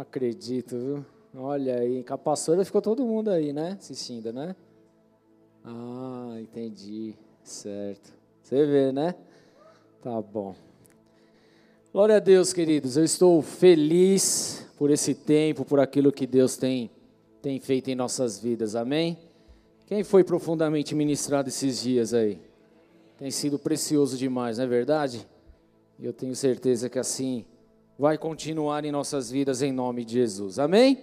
Acredito, viu? Olha aí, com a pastora ficou todo mundo aí, né? Assistindo, né? Ah, entendi. Certo. Você vê, né? Tá bom. Glória a Deus, queridos. Eu estou feliz por esse tempo, por aquilo que Deus tem, tem feito em nossas vidas. Amém? Quem foi profundamente ministrado esses dias aí? Tem sido precioso demais, não é verdade? E eu tenho certeza que assim vai continuar em nossas vidas em nome de Jesus. Amém?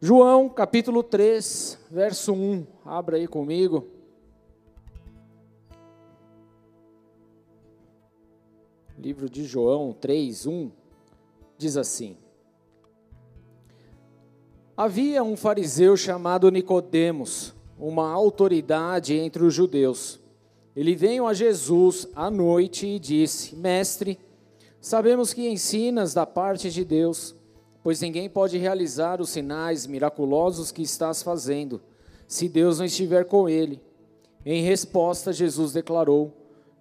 João, capítulo 3, verso 1. Abra aí comigo. Livro de João 3, 1 diz assim: Havia um fariseu chamado Nicodemos, uma autoridade entre os judeus. Ele veio a Jesus à noite e disse: Mestre, Sabemos que ensinas da parte de Deus, pois ninguém pode realizar os sinais miraculosos que estás fazendo, se Deus não estiver com ele. Em resposta, Jesus declarou: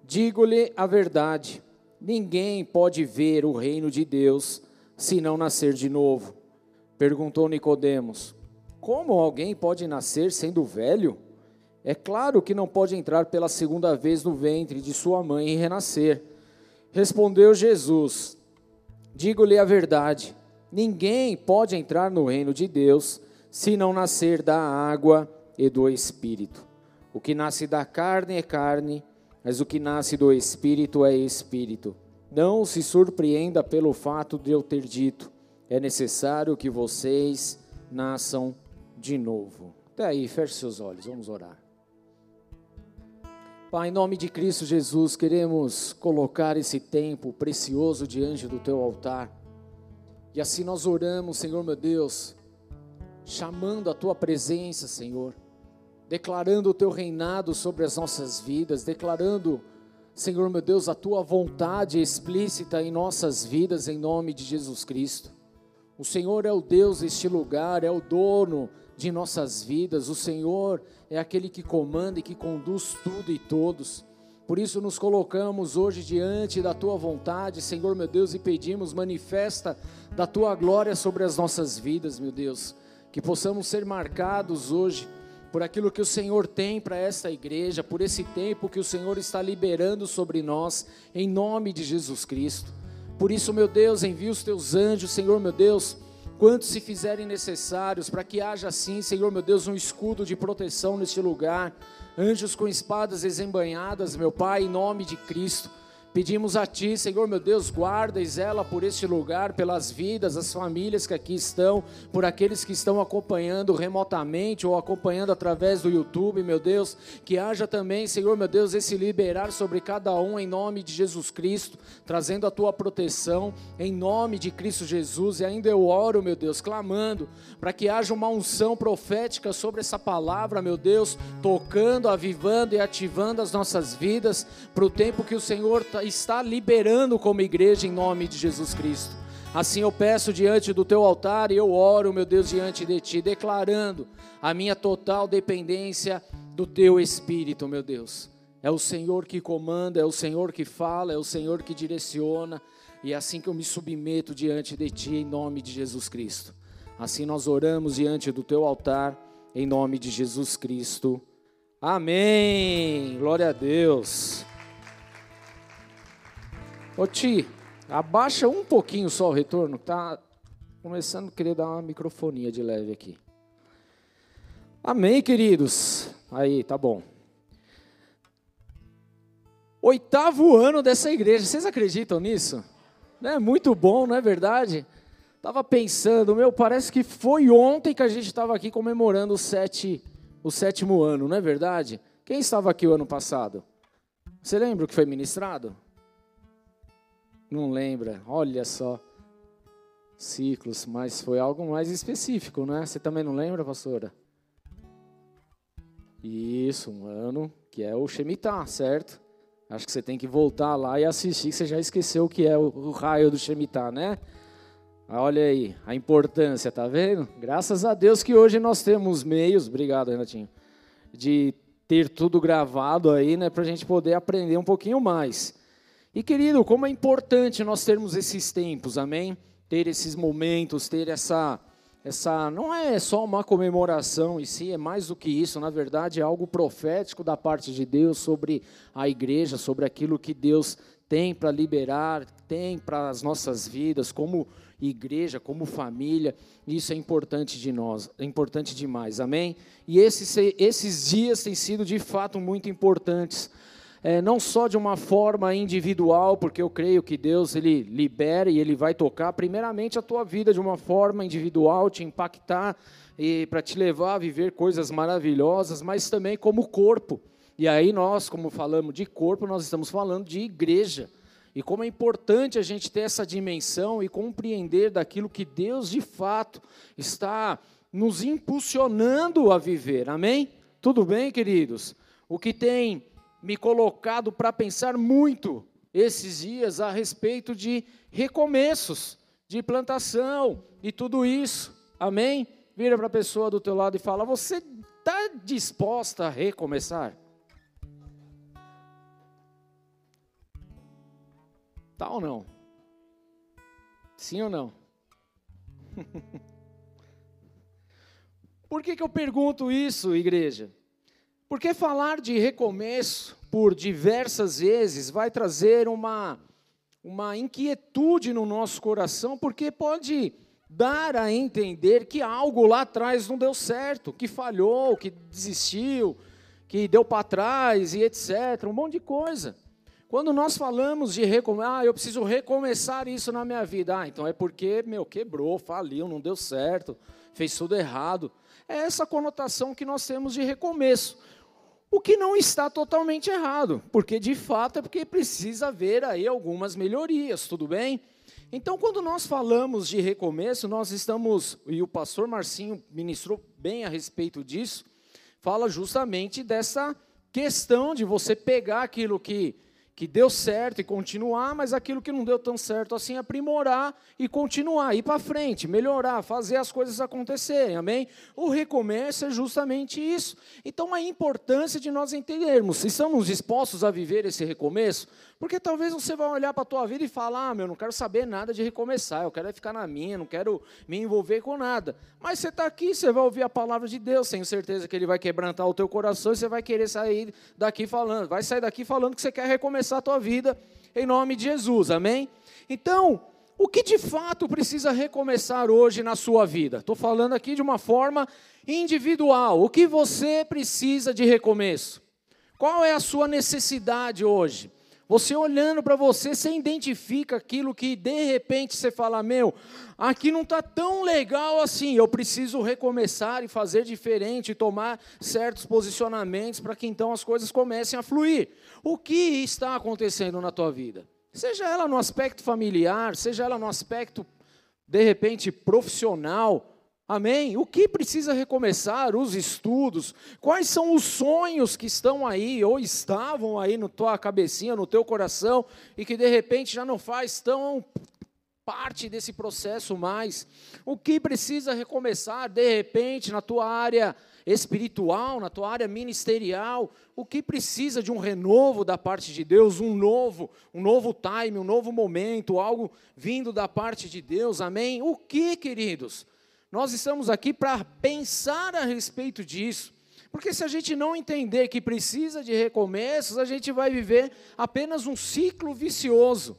Digo-lhe a verdade, ninguém pode ver o reino de Deus se não nascer de novo. Perguntou Nicodemos: Como alguém pode nascer sendo velho? É claro que não pode entrar pela segunda vez no ventre de sua mãe e renascer. Respondeu Jesus: Digo-lhe a verdade: ninguém pode entrar no reino de Deus se não nascer da água e do espírito. O que nasce da carne é carne, mas o que nasce do espírito é espírito. Não se surpreenda pelo fato de eu ter dito: é necessário que vocês nasçam de novo. Até aí, feche seus olhos, vamos orar. Pai, em nome de Cristo Jesus, queremos colocar esse tempo precioso diante do teu altar. E assim nós oramos, Senhor meu Deus, chamando a tua presença, Senhor, declarando o teu reinado sobre as nossas vidas, declarando, Senhor meu Deus, a tua vontade explícita em nossas vidas, em nome de Jesus Cristo. O Senhor é o Deus deste lugar, é o dono de nossas vidas. O Senhor é aquele que comanda e que conduz tudo e todos. Por isso nos colocamos hoje diante da tua vontade, Senhor meu Deus, e pedimos, manifesta da tua glória sobre as nossas vidas, meu Deus. Que possamos ser marcados hoje por aquilo que o Senhor tem para esta igreja, por esse tempo que o Senhor está liberando sobre nós, em nome de Jesus Cristo. Por isso, meu Deus, envia os teus anjos, Senhor meu Deus quantos se fizerem necessários, para que haja assim, Senhor meu Deus, um escudo de proteção neste lugar, anjos com espadas desembanhadas, meu Pai, em nome de Cristo. Pedimos a Ti, Senhor meu Deus, guarda e zela por este lugar, pelas vidas, as famílias que aqui estão, por aqueles que estão acompanhando remotamente ou acompanhando através do YouTube, meu Deus, que haja também, Senhor meu Deus, esse liberar sobre cada um em nome de Jesus Cristo, trazendo a Tua proteção em nome de Cristo Jesus. E ainda eu oro, meu Deus, clamando para que haja uma unção profética sobre essa palavra, meu Deus, tocando, avivando e ativando as nossas vidas para o tempo que o Senhor está está liberando como igreja em nome de Jesus Cristo. Assim eu peço diante do teu altar e eu oro, meu Deus, diante de ti, declarando a minha total dependência do teu espírito, meu Deus. É o Senhor que comanda, é o Senhor que fala, é o Senhor que direciona, e é assim que eu me submeto diante de ti em nome de Jesus Cristo. Assim nós oramos diante do teu altar em nome de Jesus Cristo. Amém. Glória a Deus. Ô Ti, abaixa um pouquinho só o retorno, tá começando a querer dar uma microfonia de leve aqui. Amém, queridos. Aí, tá bom. Oitavo ano dessa igreja, vocês acreditam nisso? É muito bom, não é verdade? Tava pensando, meu, parece que foi ontem que a gente estava aqui comemorando o, sete, o sétimo ano, não é verdade? Quem estava aqui o ano passado? Você lembra o que foi ministrado? Não lembra? Olha só. Ciclos, mas foi algo mais específico, né? Você também não lembra, pastora? Isso, um ano que é o Shemitah, certo? Acho que você tem que voltar lá e assistir, que você já esqueceu o que é o, raio do Shemitah, né? Olha aí, a importância, tá vendo? Graças a Deus que hoje nós temos meios, obrigado, Renatinho, de ter tudo gravado aí, né, para a gente poder aprender um pouquinho mais. E querido, como é importante nós termos esses tempos, amém? ter esses momentos, ter essa essa não é só uma comemoração em si, é mais do que isso, na verdade é algo profético da parte de Deus sobre a igreja, sobre aquilo que Deus tem para liberar, tem para as nossas vidas, como igreja, como família, isso é importante de nós, é importante demais, amém? E esses, esses dias têm sido de fato muito importantes, é, não só de uma forma individual, porque eu creio que Deus ele libera e ele vai tocar primeiramente a tua vida de uma forma individual, te impactar e para te levar a viver coisas maravilhosas, mas também como corpo. E aí nós, como falamos de corpo, nós estamos falando de igreja. E como é importante a gente ter essa dimensão e compreender daquilo que Deus de fato está nos impulsionando a viver. Amém? Tudo bem, queridos? O que tem me colocado para pensar muito esses dias a respeito de recomeços, de plantação e tudo isso. Amém? Vira para a pessoa do teu lado e fala: Você está disposta a recomeçar? Tá ou não? Sim ou não? Por que, que eu pergunto isso, igreja? Porque falar de recomeço por diversas vezes vai trazer uma, uma inquietude no nosso coração, porque pode dar a entender que algo lá atrás não deu certo, que falhou, que desistiu, que deu para trás e etc. Um monte de coisa. Quando nós falamos de recomeçar, ah, eu preciso recomeçar isso na minha vida, ah, então é porque, meu, quebrou, faliu, não deu certo, fez tudo errado. É essa conotação que nós temos de recomeço. O que não está totalmente errado, porque de fato é porque precisa haver aí algumas melhorias, tudo bem? Então, quando nós falamos de recomeço, nós estamos, e o pastor Marcinho ministrou bem a respeito disso, fala justamente dessa questão de você pegar aquilo que que deu certo e continuar, mas aquilo que não deu tão certo assim, aprimorar e continuar, ir para frente, melhorar, fazer as coisas acontecerem, amém? O recomeço é justamente isso. Então, a importância de nós entendermos, se estamos dispostos a viver esse recomeço, porque talvez você vai olhar para a tua vida e falar, ah, meu, não quero saber nada de recomeçar, eu quero é ficar na minha, não quero me envolver com nada. Mas você está aqui, você vai ouvir a palavra de Deus, tenho certeza que Ele vai quebrantar o teu coração e você vai querer sair daqui falando, vai sair daqui falando que você quer recomeçar a tua vida, em nome de Jesus, amém? Então, o que de fato precisa recomeçar hoje na sua vida? Estou falando aqui de uma forma individual. O que você precisa de recomeço? Qual é a sua necessidade hoje? Você olhando para você, você identifica aquilo que de repente você fala: Meu, aqui não está tão legal assim, eu preciso recomeçar e fazer diferente, tomar certos posicionamentos para que então as coisas comecem a fluir. O que está acontecendo na tua vida? Seja ela no aspecto familiar, seja ela no aspecto, de repente, profissional, Amém? O que precisa recomeçar? Os estudos. Quais são os sonhos que estão aí ou estavam aí na tua cabecinha, no teu coração e que de repente já não faz tão parte desse processo mais? O que precisa recomeçar de repente na tua área espiritual, na tua área ministerial? O que precisa de um renovo da parte de Deus, um novo, um novo time, um novo momento, algo vindo da parte de Deus? Amém? O que, queridos? Nós estamos aqui para pensar a respeito disso. Porque se a gente não entender que precisa de recomeços, a gente vai viver apenas um ciclo vicioso.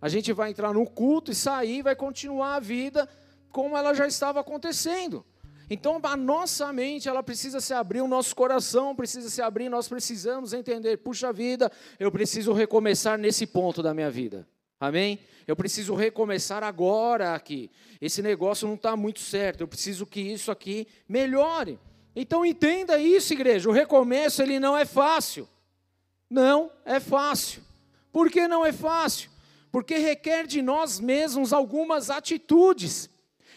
A gente vai entrar no culto e sair, vai continuar a vida como ela já estava acontecendo. Então a nossa mente, ela precisa se abrir, o nosso coração precisa se abrir, nós precisamos entender, puxa vida, eu preciso recomeçar nesse ponto da minha vida. Amém? Eu preciso recomeçar agora aqui. Esse negócio não está muito certo. Eu preciso que isso aqui melhore. Então entenda isso, igreja. O recomeço ele não é fácil. Não é fácil. Por que não é fácil? Porque requer de nós mesmos algumas atitudes.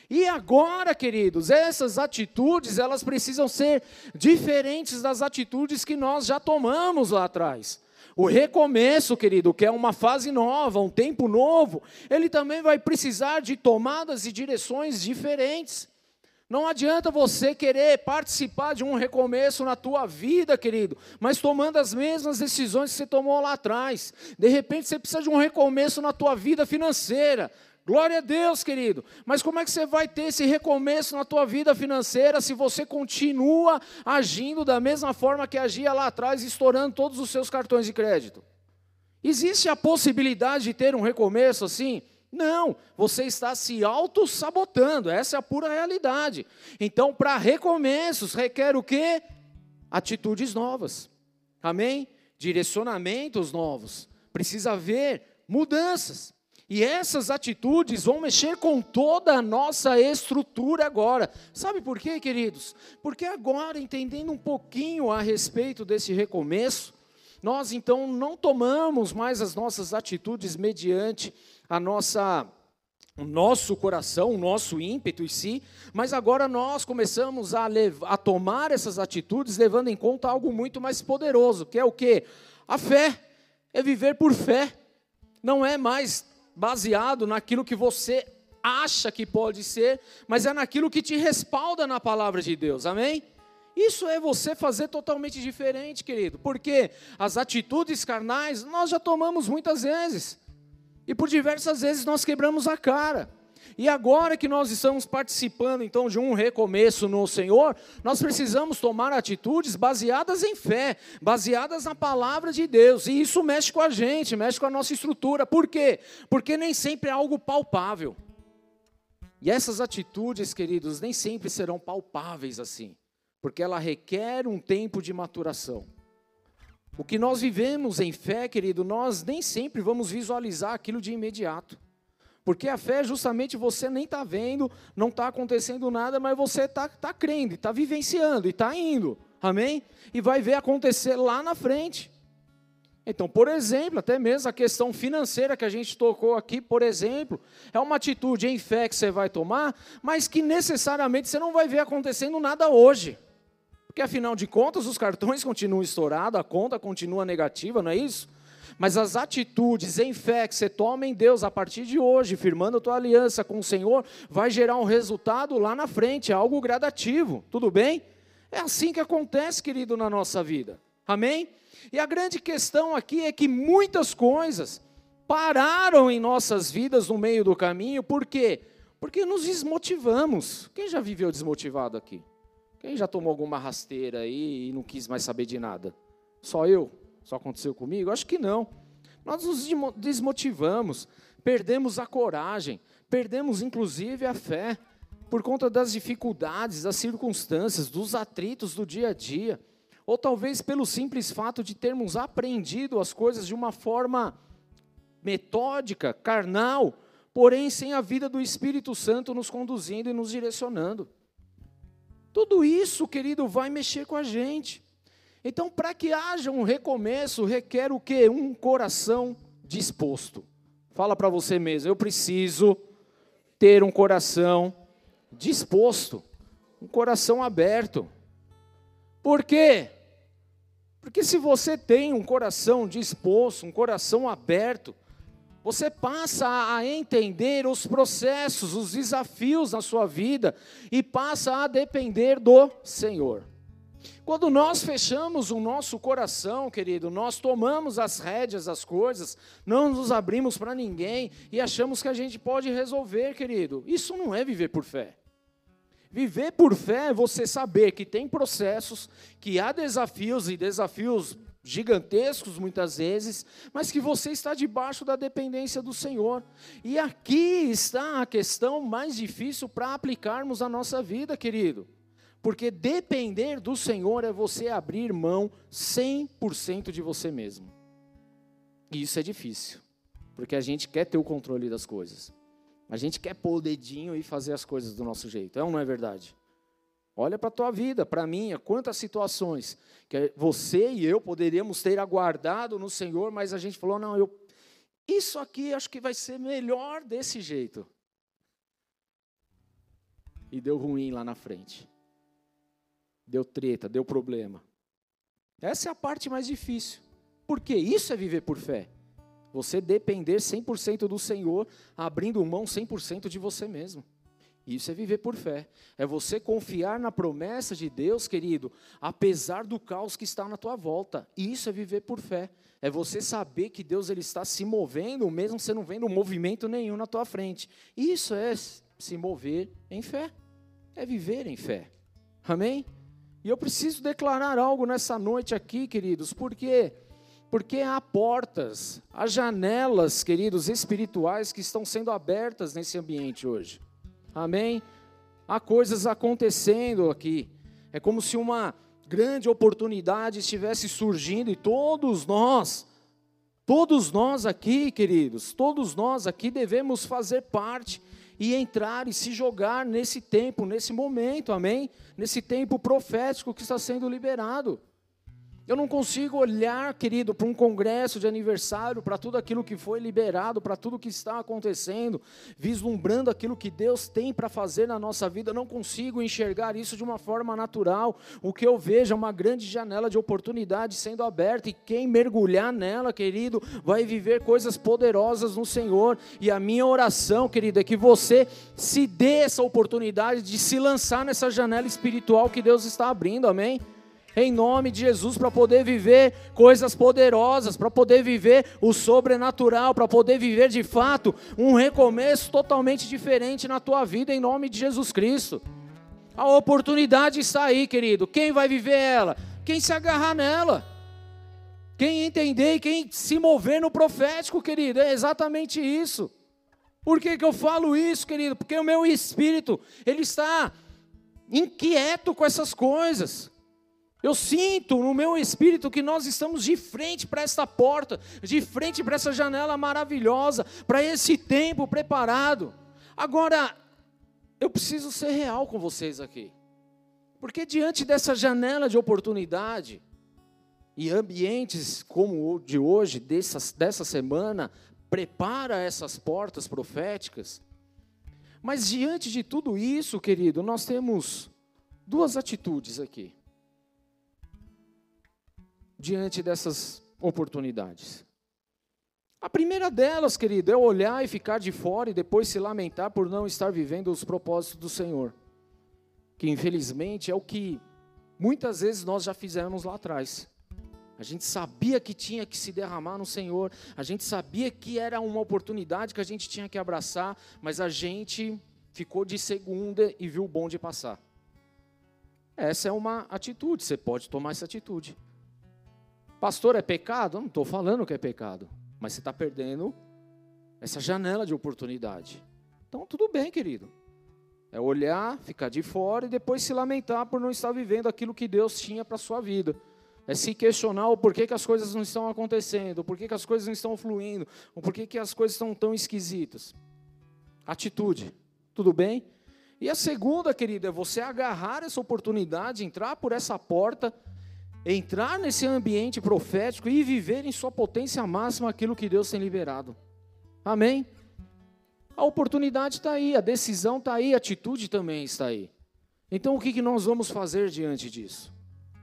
E agora, queridos, essas atitudes, elas precisam ser diferentes das atitudes que nós já tomamos lá atrás. O recomeço, querido, que é uma fase nova, um tempo novo, ele também vai precisar de tomadas e direções diferentes. Não adianta você querer participar de um recomeço na tua vida, querido, mas tomando as mesmas decisões que você tomou lá atrás. De repente você precisa de um recomeço na tua vida financeira. Glória a Deus, querido. Mas como é que você vai ter esse recomeço na tua vida financeira se você continua agindo da mesma forma que agia lá atrás, estourando todos os seus cartões de crédito? Existe a possibilidade de ter um recomeço assim? Não, você está se auto-sabotando, essa é a pura realidade. Então, para recomeços, requer o quê? Atitudes novas. Amém? Direcionamentos novos. Precisa haver mudanças. E essas atitudes vão mexer com toda a nossa estrutura agora. Sabe por quê, queridos? Porque agora, entendendo um pouquinho a respeito desse recomeço, nós então não tomamos mais as nossas atitudes mediante a nossa o nosso coração, o nosso ímpeto em si, mas agora nós começamos a, levar, a tomar essas atitudes levando em conta algo muito mais poderoso, que é o que? A fé. É viver por fé. Não é mais baseado naquilo que você acha que pode ser, mas é naquilo que te respalda na palavra de Deus, amém? Isso é você fazer totalmente diferente, querido, porque as atitudes carnais nós já tomamos muitas vezes, e por diversas vezes nós quebramos a cara. E agora que nós estamos participando então de um recomeço no Senhor, nós precisamos tomar atitudes baseadas em fé, baseadas na palavra de Deus. E isso mexe com a gente, mexe com a nossa estrutura. Por quê? Porque nem sempre é algo palpável. E essas atitudes, queridos, nem sempre serão palpáveis assim, porque ela requer um tempo de maturação. O que nós vivemos em fé, querido, nós nem sempre vamos visualizar aquilo de imediato. Porque a fé, justamente, você nem está vendo, não está acontecendo nada, mas você está tá crendo, está vivenciando e está indo. Amém? E vai ver acontecer lá na frente. Então, por exemplo, até mesmo a questão financeira que a gente tocou aqui, por exemplo, é uma atitude em fé que você vai tomar, mas que necessariamente você não vai ver acontecendo nada hoje. Porque afinal de contas, os cartões continuam estourados, a conta continua negativa, não é isso? Mas as atitudes em fé que você toma em Deus a partir de hoje, firmando a tua aliança com o Senhor, vai gerar um resultado lá na frente, é algo gradativo, tudo bem? É assim que acontece, querido, na nossa vida. Amém? E a grande questão aqui é que muitas coisas pararam em nossas vidas no meio do caminho, por quê? Porque nos desmotivamos. Quem já viveu desmotivado aqui? Quem já tomou alguma rasteira aí e não quis mais saber de nada? Só eu? Só aconteceu comigo? Acho que não. Nós nos desmotivamos, perdemos a coragem, perdemos inclusive a fé, por conta das dificuldades, das circunstâncias, dos atritos do dia a dia, ou talvez pelo simples fato de termos aprendido as coisas de uma forma metódica, carnal, porém sem a vida do Espírito Santo nos conduzindo e nos direcionando. Tudo isso, querido, vai mexer com a gente. Então, para que haja um recomeço, requer o quê? Um coração disposto. Fala para você mesmo, eu preciso ter um coração disposto, um coração aberto. Por quê? Porque se você tem um coração disposto, um coração aberto, você passa a entender os processos, os desafios na sua vida e passa a depender do Senhor. Quando nós fechamos o nosso coração, querido, nós tomamos as rédeas das coisas, não nos abrimos para ninguém e achamos que a gente pode resolver, querido. Isso não é viver por fé. Viver por fé é você saber que tem processos, que há desafios e desafios gigantescos muitas vezes, mas que você está debaixo da dependência do Senhor. E aqui está a questão mais difícil para aplicarmos a nossa vida, querido. Porque depender do Senhor é você abrir mão 100% de você mesmo. E isso é difícil, porque a gente quer ter o controle das coisas. A gente quer pôr o dedinho e fazer as coisas do nosso jeito. É ou não é verdade? Olha para a tua vida, para a minha, quantas situações que você e eu poderíamos ter aguardado no Senhor, mas a gente falou: não, eu, isso aqui acho que vai ser melhor desse jeito. E deu ruim lá na frente deu treta, deu problema. Essa é a parte mais difícil. Porque isso é viver por fé. Você depender 100% do Senhor, abrindo mão 100% de você mesmo. Isso é viver por fé. É você confiar na promessa de Deus, querido, apesar do caos que está na tua volta. Isso é viver por fé. É você saber que Deus ele está se movendo, mesmo você não vendo movimento nenhum na tua frente. Isso é se mover em fé. É viver em fé. Amém? E eu preciso declarar algo nessa noite aqui, queridos, porque porque há portas, há janelas, queridos, espirituais que estão sendo abertas nesse ambiente hoje. Amém? Há coisas acontecendo aqui. É como se uma grande oportunidade estivesse surgindo e todos nós, todos nós aqui, queridos, todos nós aqui devemos fazer parte e entrar e se jogar nesse tempo, nesse momento, amém? Nesse tempo profético que está sendo liberado. Eu não consigo olhar, querido, para um congresso de aniversário, para tudo aquilo que foi liberado, para tudo que está acontecendo, vislumbrando aquilo que Deus tem para fazer na nossa vida. Eu não consigo enxergar isso de uma forma natural. O que eu vejo é uma grande janela de oportunidade sendo aberta, e quem mergulhar nela, querido, vai viver coisas poderosas no Senhor. E a minha oração, querido, é que você se dê essa oportunidade de se lançar nessa janela espiritual que Deus está abrindo, amém? Em nome de Jesus, para poder viver coisas poderosas, para poder viver o sobrenatural, para poder viver de fato um recomeço totalmente diferente na tua vida, em nome de Jesus Cristo. A oportunidade está aí, querido. Quem vai viver ela? Quem se agarrar nela. Quem entender e quem se mover no profético, querido, é exatamente isso. Por que, que eu falo isso, querido? Porque o meu espírito, ele está inquieto com essas coisas. Eu sinto no meu espírito que nós estamos de frente para esta porta, de frente para essa janela maravilhosa, para esse tempo preparado. Agora, eu preciso ser real com vocês aqui. Porque diante dessa janela de oportunidade e ambientes como o de hoje, dessa, dessa semana, prepara essas portas proféticas. Mas diante de tudo isso, querido, nós temos duas atitudes aqui diante dessas oportunidades. A primeira delas, querido, é olhar e ficar de fora e depois se lamentar por não estar vivendo os propósitos do Senhor. Que infelizmente é o que muitas vezes nós já fizemos lá atrás. A gente sabia que tinha que se derramar no Senhor, a gente sabia que era uma oportunidade que a gente tinha que abraçar, mas a gente ficou de segunda e viu o bonde passar. Essa é uma atitude, você pode tomar essa atitude. Pastor, é pecado? Eu não estou falando que é pecado, mas você está perdendo essa janela de oportunidade. Então, tudo bem, querido. É olhar, ficar de fora e depois se lamentar por não estar vivendo aquilo que Deus tinha para a sua vida. É se questionar o porquê que as coisas não estão acontecendo, o porquê que as coisas não estão fluindo, o porquê que as coisas estão tão esquisitas. Atitude, tudo bem? E a segunda, querida, é você agarrar essa oportunidade, entrar por essa porta entrar nesse ambiente profético e viver em sua potência máxima aquilo que Deus tem liberado. Amém? A oportunidade está aí, a decisão está aí, a atitude também está aí. Então o que, que nós vamos fazer diante disso?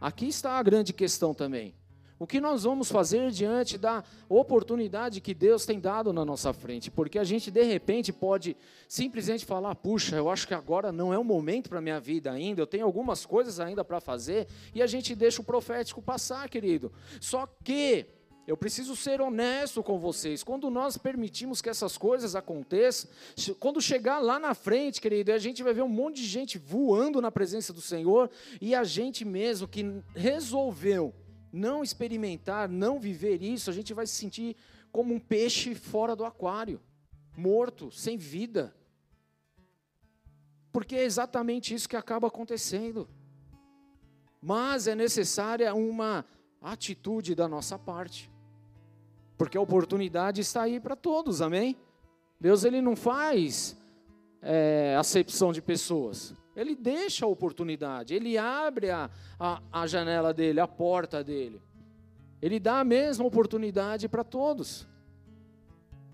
Aqui está a grande questão também. O que nós vamos fazer diante da oportunidade que Deus tem dado na nossa frente? Porque a gente de repente pode simplesmente falar: puxa, eu acho que agora não é o momento para minha vida ainda, eu tenho algumas coisas ainda para fazer, e a gente deixa o profético passar, querido. Só que eu preciso ser honesto com vocês. Quando nós permitimos que essas coisas aconteçam, quando chegar lá na frente, querido, a gente vai ver um monte de gente voando na presença do Senhor e a gente mesmo que resolveu não experimentar, não viver isso, a gente vai se sentir como um peixe fora do aquário, morto, sem vida. Porque é exatamente isso que acaba acontecendo. Mas é necessária uma atitude da nossa parte. Porque a oportunidade está aí para todos, amém? Deus ele não faz é, acepção de pessoas. Ele deixa a oportunidade, ele abre a, a, a janela dele, a porta dele. Ele dá a mesma oportunidade para todos.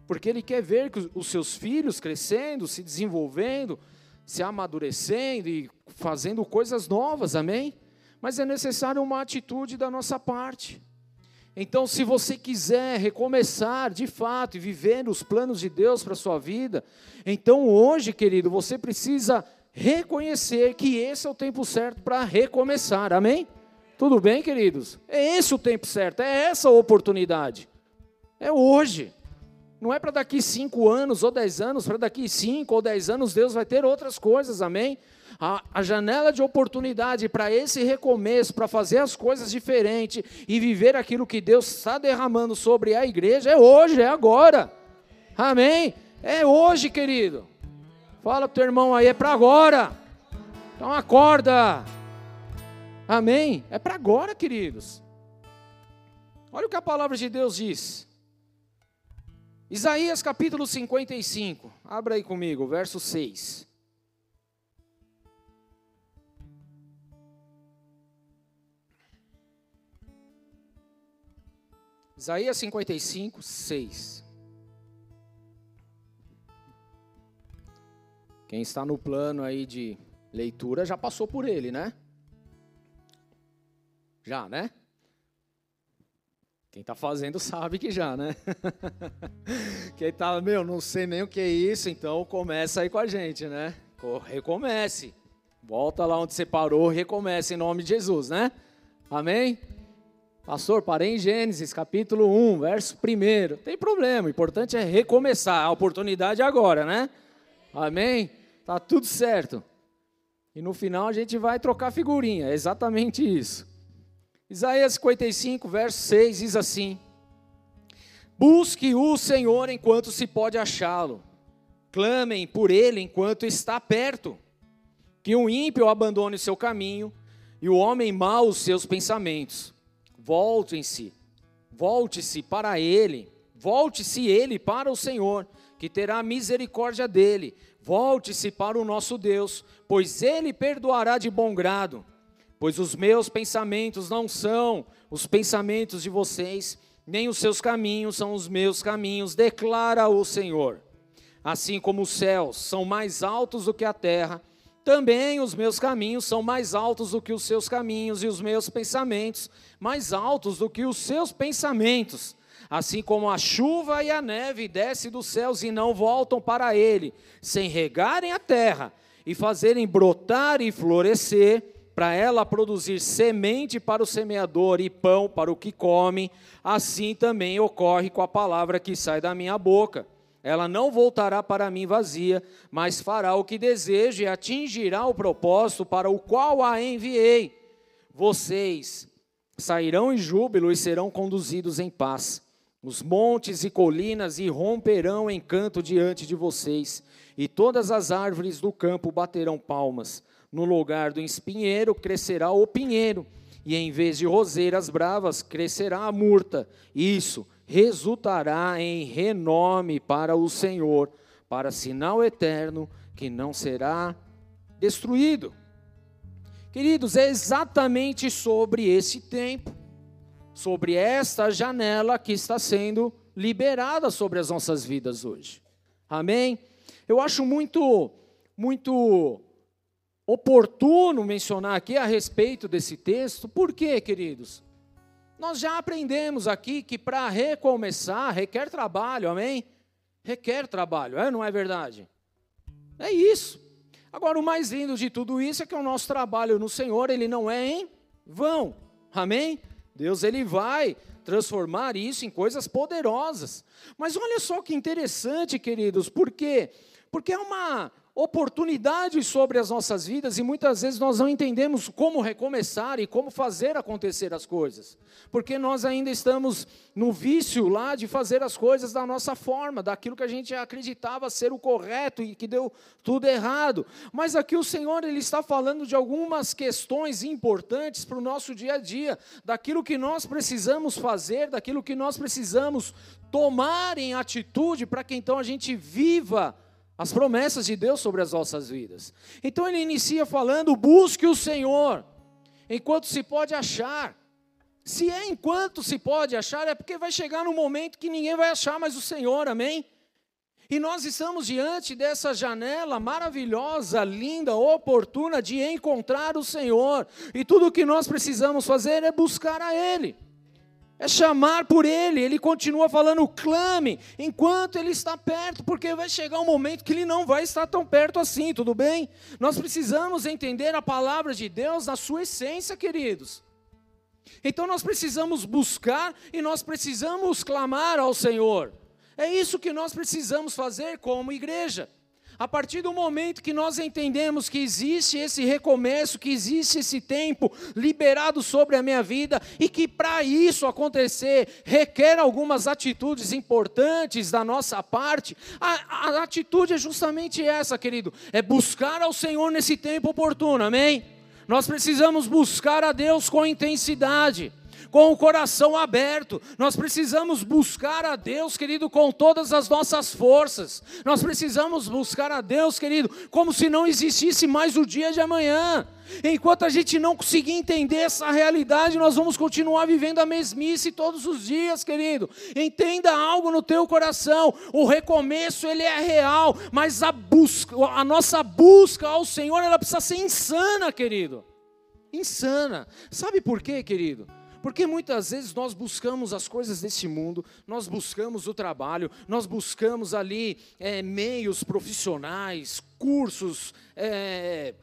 Porque ele quer ver que os seus filhos crescendo, se desenvolvendo, se amadurecendo e fazendo coisas novas, amém? Mas é necessário uma atitude da nossa parte. Então, se você quiser recomeçar de fato e viver os planos de Deus para a sua vida, então hoje, querido, você precisa reconhecer que esse é o tempo certo para recomeçar, amém? Tudo bem, queridos? É esse o tempo certo, é essa a oportunidade. É hoje. Não é para daqui cinco anos ou dez anos, para daqui cinco ou dez anos Deus vai ter outras coisas, amém? A, a janela de oportunidade para esse recomeço, para fazer as coisas diferentes e viver aquilo que Deus está derramando sobre a igreja é hoje, é agora, amém? É hoje, querido. Fala para o teu irmão aí, é para agora. Então acorda. Amém? É para agora, queridos. Olha o que a palavra de Deus diz. Isaías capítulo 55, abra aí comigo, verso 6. Isaías 55, 6. Quem está no plano aí de leitura já passou por ele, né? Já, né? Quem está fazendo sabe que já, né? Quem está, meu, não sei nem o que é isso, então começa aí com a gente, né? Recomece. Volta lá onde você parou, recomece em nome de Jesus, né? Amém? Pastor, parei em Gênesis, capítulo 1, verso 1. Tem problema, o importante é recomeçar. A oportunidade é agora, né? Amém? Tá tudo certo. E no final a gente vai trocar figurinha, é exatamente isso. Isaías 55, verso 6 diz assim: Busque o Senhor enquanto se pode achá-lo, clamem por ele enquanto está perto. Que o ímpio abandone o seu caminho e o homem mau os seus pensamentos. Voltem-se, volte-se para ele, volte-se ele para o Senhor, que terá misericórdia dele. Volte-se para o nosso Deus, pois ele perdoará de bom grado Pois os meus pensamentos não são os pensamentos de vocês, nem os seus caminhos são os meus caminhos, declara o Senhor. Assim como os céus são mais altos do que a terra, também os meus caminhos são mais altos do que os seus caminhos, e os meus pensamentos mais altos do que os seus pensamentos. Assim como a chuva e a neve descem dos céus e não voltam para ele, sem regarem a terra e fazerem brotar e florescer, para ela produzir semente para o semeador e pão para o que come, assim também ocorre com a palavra que sai da minha boca. Ela não voltará para mim vazia, mas fará o que deseja e atingirá o propósito para o qual a enviei. Vocês sairão em júbilo e serão conduzidos em paz. Os montes e colinas irromperão em canto diante de vocês, e todas as árvores do campo baterão palmas. No lugar do espinheiro crescerá o pinheiro, e em vez de roseiras bravas crescerá a murta. Isso resultará em renome para o Senhor, para sinal eterno que não será destruído. Queridos, é exatamente sobre esse tempo, sobre esta janela que está sendo liberada sobre as nossas vidas hoje. Amém? Eu acho muito, muito oportuno mencionar aqui a respeito desse texto. Por quê, queridos? Nós já aprendemos aqui que para recomeçar requer trabalho, amém? Requer trabalho, é não é verdade? É isso. Agora, o mais lindo de tudo isso é que o nosso trabalho no Senhor, ele não é em vão, amém? Deus, ele vai transformar isso em coisas poderosas. Mas olha só que interessante, queridos, por quê? Porque é uma, oportunidades sobre as nossas vidas e muitas vezes nós não entendemos como recomeçar e como fazer acontecer as coisas, porque nós ainda estamos no vício lá de fazer as coisas da nossa forma, daquilo que a gente acreditava ser o correto e que deu tudo errado. Mas aqui o Senhor ele está falando de algumas questões importantes para o nosso dia a dia, daquilo que nós precisamos fazer, daquilo que nós precisamos tomar em atitude para que então a gente viva as promessas de Deus sobre as nossas vidas. Então ele inicia falando: busque o Senhor, enquanto se pode achar. Se é enquanto se pode achar, é porque vai chegar no momento que ninguém vai achar mais o Senhor, amém? E nós estamos diante dessa janela maravilhosa, linda, oportuna de encontrar o Senhor. E tudo o que nós precisamos fazer é buscar a Ele. É chamar por Ele. Ele continua falando, clame, enquanto Ele está perto, porque vai chegar um momento que Ele não vai estar tão perto assim, tudo bem? Nós precisamos entender a palavra de Deus na sua essência, queridos. Então nós precisamos buscar e nós precisamos clamar ao Senhor. É isso que nós precisamos fazer como igreja. A partir do momento que nós entendemos que existe esse recomeço, que existe esse tempo liberado sobre a minha vida e que para isso acontecer requer algumas atitudes importantes da nossa parte, a, a atitude é justamente essa, querido: é buscar ao Senhor nesse tempo oportuno, amém? Nós precisamos buscar a Deus com intensidade com o coração aberto. Nós precisamos buscar a Deus, querido, com todas as nossas forças. Nós precisamos buscar a Deus, querido, como se não existisse mais o dia de amanhã. Enquanto a gente não conseguir entender essa realidade, nós vamos continuar vivendo a mesmice todos os dias, querido. Entenda algo no teu coração. O recomeço ele é real, mas a busca, a nossa busca ao Senhor, ela precisa ser insana, querido. Insana. Sabe por quê, querido? Porque muitas vezes nós buscamos as coisas desse mundo, nós buscamos o trabalho, nós buscamos ali é, meios profissionais, cursos, é,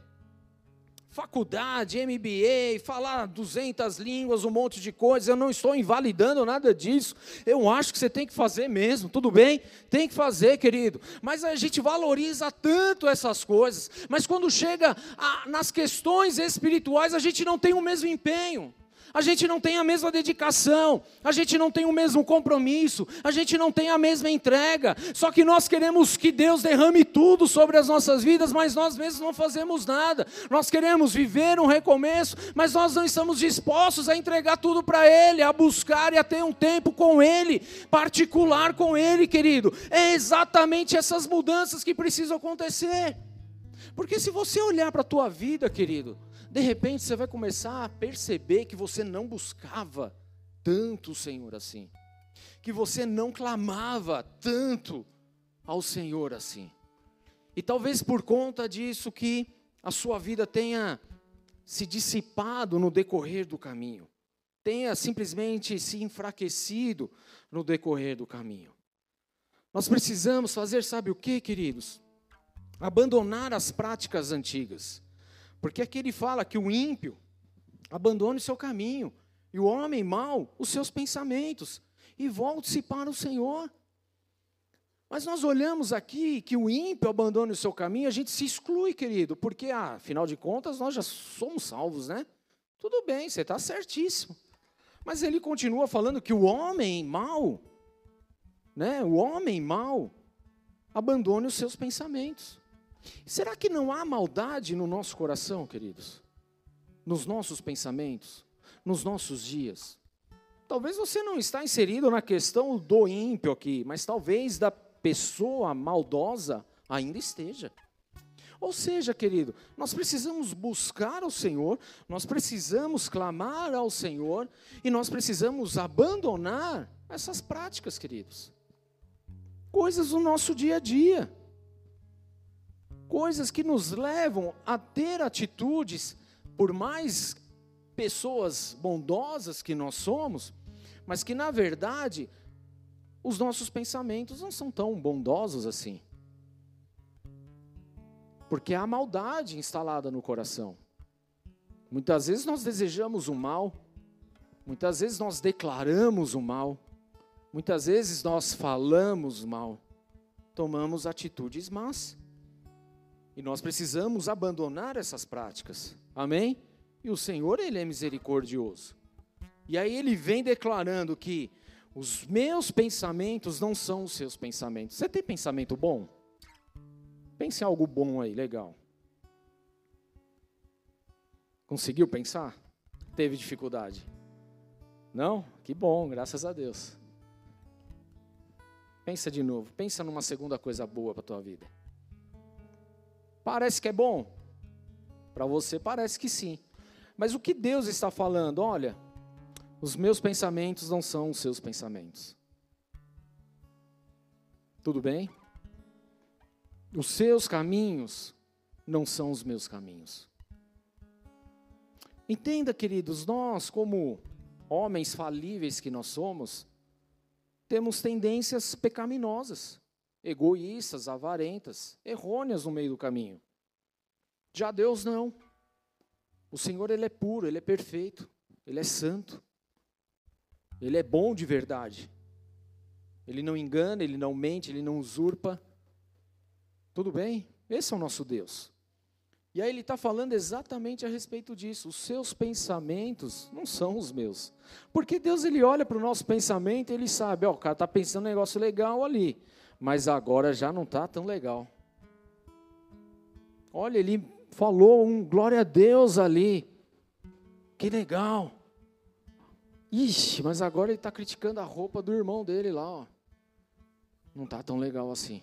faculdade, MBA, falar 200 línguas, um monte de coisas. Eu não estou invalidando nada disso. Eu acho que você tem que fazer mesmo, tudo bem? Tem que fazer, querido. Mas a gente valoriza tanto essas coisas. Mas quando chega a, nas questões espirituais, a gente não tem o mesmo empenho a gente não tem a mesma dedicação, a gente não tem o mesmo compromisso, a gente não tem a mesma entrega. Só que nós queremos que Deus derrame tudo sobre as nossas vidas, mas nós mesmos não fazemos nada. Nós queremos viver um recomeço, mas nós não estamos dispostos a entregar tudo para Ele, a buscar e a ter um tempo com Ele, particular com Ele, querido. É exatamente essas mudanças que precisam acontecer. Porque se você olhar para a tua vida, querido, de repente você vai começar a perceber que você não buscava tanto o Senhor assim, que você não clamava tanto ao Senhor assim. E talvez por conta disso que a sua vida tenha se dissipado no decorrer do caminho, tenha simplesmente se enfraquecido no decorrer do caminho. Nós precisamos fazer, sabe o que, queridos? Abandonar as práticas antigas. Porque aqui ele fala que o ímpio abandone o seu caminho, e o homem mau os seus pensamentos, e volte-se para o Senhor. Mas nós olhamos aqui que o ímpio abandone o seu caminho, a gente se exclui, querido, porque, ah, afinal de contas, nós já somos salvos, né? Tudo bem, você está certíssimo. Mas ele continua falando que o homem mau, né, o homem mau, abandone os seus pensamentos. Será que não há maldade no nosso coração, queridos? Nos nossos pensamentos, nos nossos dias? Talvez você não está inserido na questão do ímpio aqui, mas talvez da pessoa maldosa ainda esteja. Ou seja, querido, nós precisamos buscar o Senhor, nós precisamos clamar ao Senhor e nós precisamos abandonar essas práticas, queridos. Coisas do nosso dia a dia coisas que nos levam a ter atitudes, por mais pessoas bondosas que nós somos, mas que na verdade os nossos pensamentos não são tão bondosos assim. Porque há maldade instalada no coração. Muitas vezes nós desejamos o mal, muitas vezes nós declaramos o mal, muitas vezes nós falamos mal, tomamos atitudes más. E nós precisamos abandonar essas práticas. Amém? E o Senhor, Ele é misericordioso. E aí ele vem declarando que os meus pensamentos não são os seus pensamentos. Você tem pensamento bom? Pense em algo bom aí, legal. Conseguiu pensar? Teve dificuldade? Não? Que bom, graças a Deus. Pensa de novo, pensa numa segunda coisa boa para tua vida. Parece que é bom? Para você parece que sim. Mas o que Deus está falando? Olha, os meus pensamentos não são os seus pensamentos. Tudo bem? Os seus caminhos não são os meus caminhos. Entenda, queridos, nós como homens falíveis que nós somos, temos tendências pecaminosas, egoístas, avarentas, errôneas no meio do caminho. Já Deus não. O Senhor ele é puro, ele é perfeito, ele é santo. Ele é bom de verdade. Ele não engana, ele não mente, ele não usurpa. Tudo bem? Esse é o nosso Deus. E aí ele está falando exatamente a respeito disso. Os seus pensamentos não são os meus. Porque Deus ele olha para o nosso pensamento e ele sabe, ó, o cara está pensando um negócio legal ali, mas agora já não está tão legal. Olha, ele falou um glória a Deus ali. Que legal. Ixi, mas agora ele está criticando a roupa do irmão dele lá, ó. Não está tão legal assim.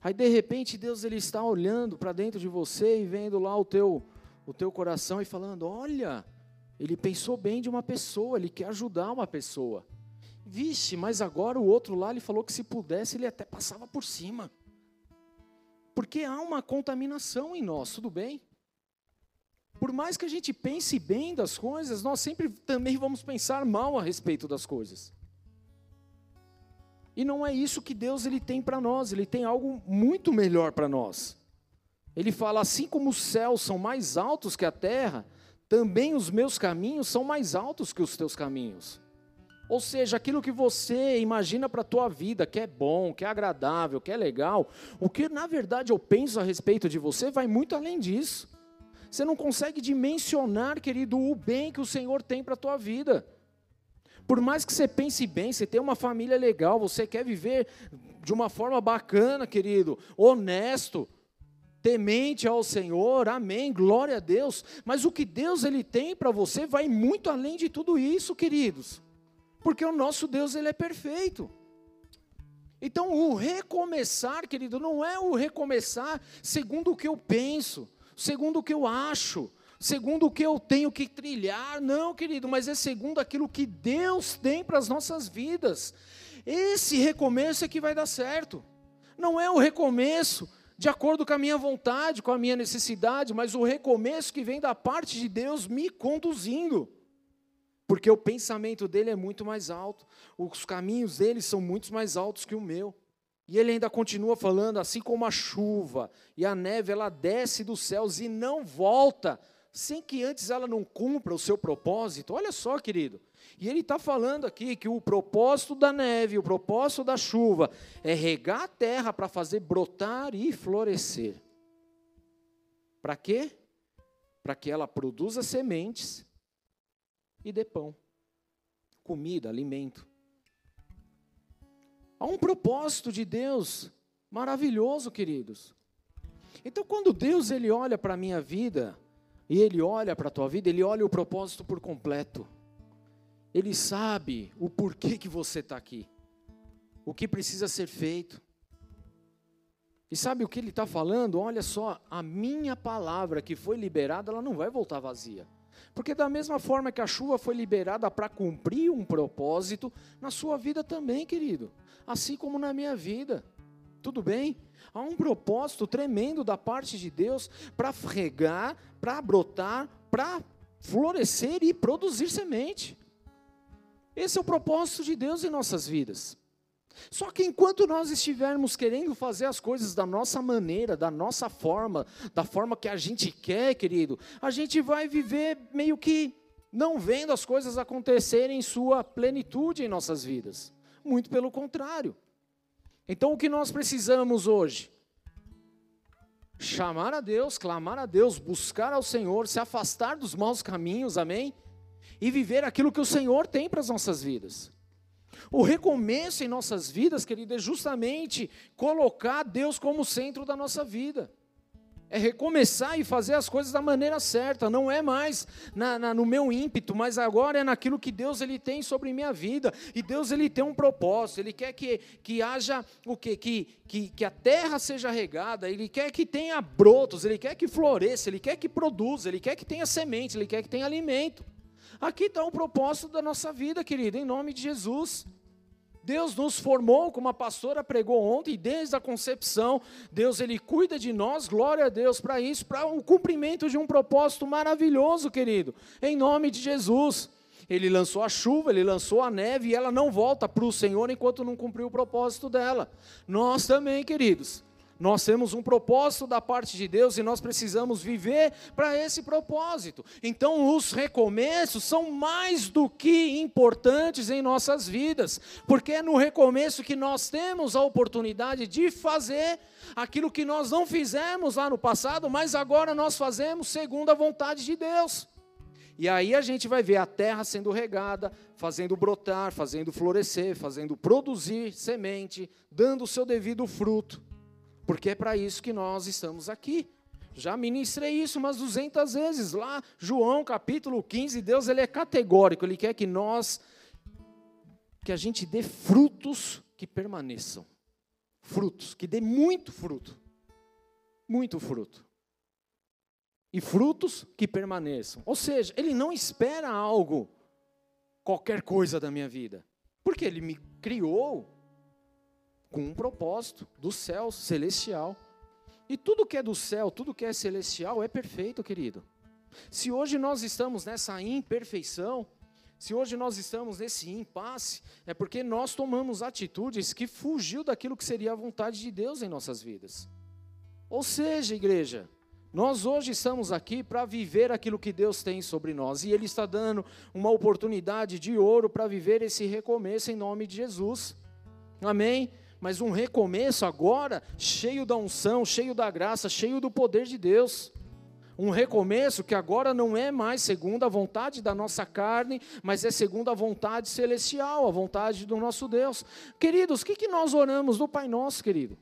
Aí de repente Deus ele está olhando para dentro de você e vendo lá o teu o teu coração e falando: "Olha, ele pensou bem de uma pessoa, ele quer ajudar uma pessoa". Vixe, mas agora o outro lá ele falou que se pudesse ele até passava por cima. Porque há uma contaminação em nós, tudo bem? Por mais que a gente pense bem das coisas, nós sempre também vamos pensar mal a respeito das coisas. E não é isso que Deus ele tem para nós, ele tem algo muito melhor para nós. Ele fala: assim como os céus são mais altos que a terra, também os meus caminhos são mais altos que os teus caminhos. Ou seja, aquilo que você imagina para a tua vida, que é bom, que é agradável, que é legal, o que na verdade eu penso a respeito de você vai muito além disso. Você não consegue dimensionar, querido, o bem que o Senhor tem para a tua vida. Por mais que você pense bem, você tem uma família legal, você quer viver de uma forma bacana, querido, honesto, temente ao Senhor, amém, glória a Deus. Mas o que Deus ele tem para você vai muito além de tudo isso, queridos. Porque o nosso Deus ele é perfeito. Então, o recomeçar, querido, não é o recomeçar segundo o que eu penso, segundo o que eu acho, segundo o que eu tenho que trilhar, não, querido, mas é segundo aquilo que Deus tem para as nossas vidas. Esse recomeço é que vai dar certo. Não é o recomeço de acordo com a minha vontade, com a minha necessidade, mas o recomeço que vem da parte de Deus me conduzindo. Porque o pensamento dele é muito mais alto, os caminhos dele são muito mais altos que o meu. E ele ainda continua falando, assim como a chuva e a neve, ela desce dos céus e não volta sem que antes ela não cumpra o seu propósito. Olha só, querido. E ele está falando aqui que o propósito da neve, o propósito da chuva, é regar a terra para fazer brotar e florescer. Para quê? Para que ela produza sementes e dê pão, comida, alimento. Há um propósito de Deus maravilhoso, queridos. Então, quando Deus ele olha para a minha vida, e Ele olha para a tua vida, Ele olha o propósito por completo. Ele sabe o porquê que você está aqui, o que precisa ser feito. E sabe o que ele está falando? Olha só, a minha palavra que foi liberada, ela não vai voltar vazia. Porque da mesma forma que a chuva foi liberada para cumprir um propósito, na sua vida também, querido. Assim como na minha vida. Tudo bem? Há um propósito tremendo da parte de Deus para regar, para brotar, para florescer e produzir semente. Esse é o propósito de Deus em nossas vidas. Só que enquanto nós estivermos querendo fazer as coisas da nossa maneira, da nossa forma, da forma que a gente quer, querido, a gente vai viver meio que não vendo as coisas acontecerem em sua plenitude em nossas vidas. Muito pelo contrário. Então o que nós precisamos hoje? Chamar a Deus, clamar a Deus, buscar ao Senhor, se afastar dos maus caminhos, amém? E viver aquilo que o Senhor tem para as nossas vidas. O recomeço em nossas vidas, querido, é justamente colocar Deus como centro da nossa vida. É recomeçar e fazer as coisas da maneira certa, não é mais na, na, no meu ímpeto, mas agora é naquilo que Deus ele tem sobre minha vida, e Deus ele tem um propósito, Ele quer que, que haja o quê? Que, que, que a terra seja regada, Ele quer que tenha brotos, Ele quer que floresça, Ele quer que produza, Ele quer que tenha semente, Ele quer que tenha alimento. Aqui está o propósito da nossa vida, querida, em nome de Jesus. Deus nos formou, como a pastora pregou ontem, desde a concepção, Deus ele cuida de nós, glória a Deus para isso, para o cumprimento de um propósito maravilhoso, querido, em nome de Jesus. Ele lançou a chuva, ele lançou a neve e ela não volta para o Senhor enquanto não cumpriu o propósito dela. Nós também, queridos. Nós temos um propósito da parte de Deus e nós precisamos viver para esse propósito. Então, os recomeços são mais do que importantes em nossas vidas, porque é no recomeço que nós temos a oportunidade de fazer aquilo que nós não fizemos lá no passado, mas agora nós fazemos segundo a vontade de Deus. E aí a gente vai ver a terra sendo regada, fazendo brotar, fazendo florescer, fazendo produzir semente, dando o seu devido fruto porque é para isso que nós estamos aqui. Já ministrei isso umas 200 vezes lá, João capítulo 15, Deus ele é categórico, ele quer que nós que a gente dê frutos que permaneçam. Frutos, que dê muito fruto. Muito fruto. E frutos que permaneçam. Ou seja, ele não espera algo qualquer coisa da minha vida. Porque ele me criou com um propósito do céu celestial. E tudo que é do céu, tudo que é celestial é perfeito, querido. Se hoje nós estamos nessa imperfeição, se hoje nós estamos nesse impasse, é porque nós tomamos atitudes que fugiu daquilo que seria a vontade de Deus em nossas vidas. Ou seja, igreja, nós hoje estamos aqui para viver aquilo que Deus tem sobre nós e Ele está dando uma oportunidade de ouro para viver esse recomeço em nome de Jesus. Amém? Mas um recomeço agora, cheio da unção, cheio da graça, cheio do poder de Deus. Um recomeço que agora não é mais segundo a vontade da nossa carne, mas é segundo a vontade celestial, a vontade do nosso Deus. Queridos, o que, que nós oramos no Pai Nosso, querido?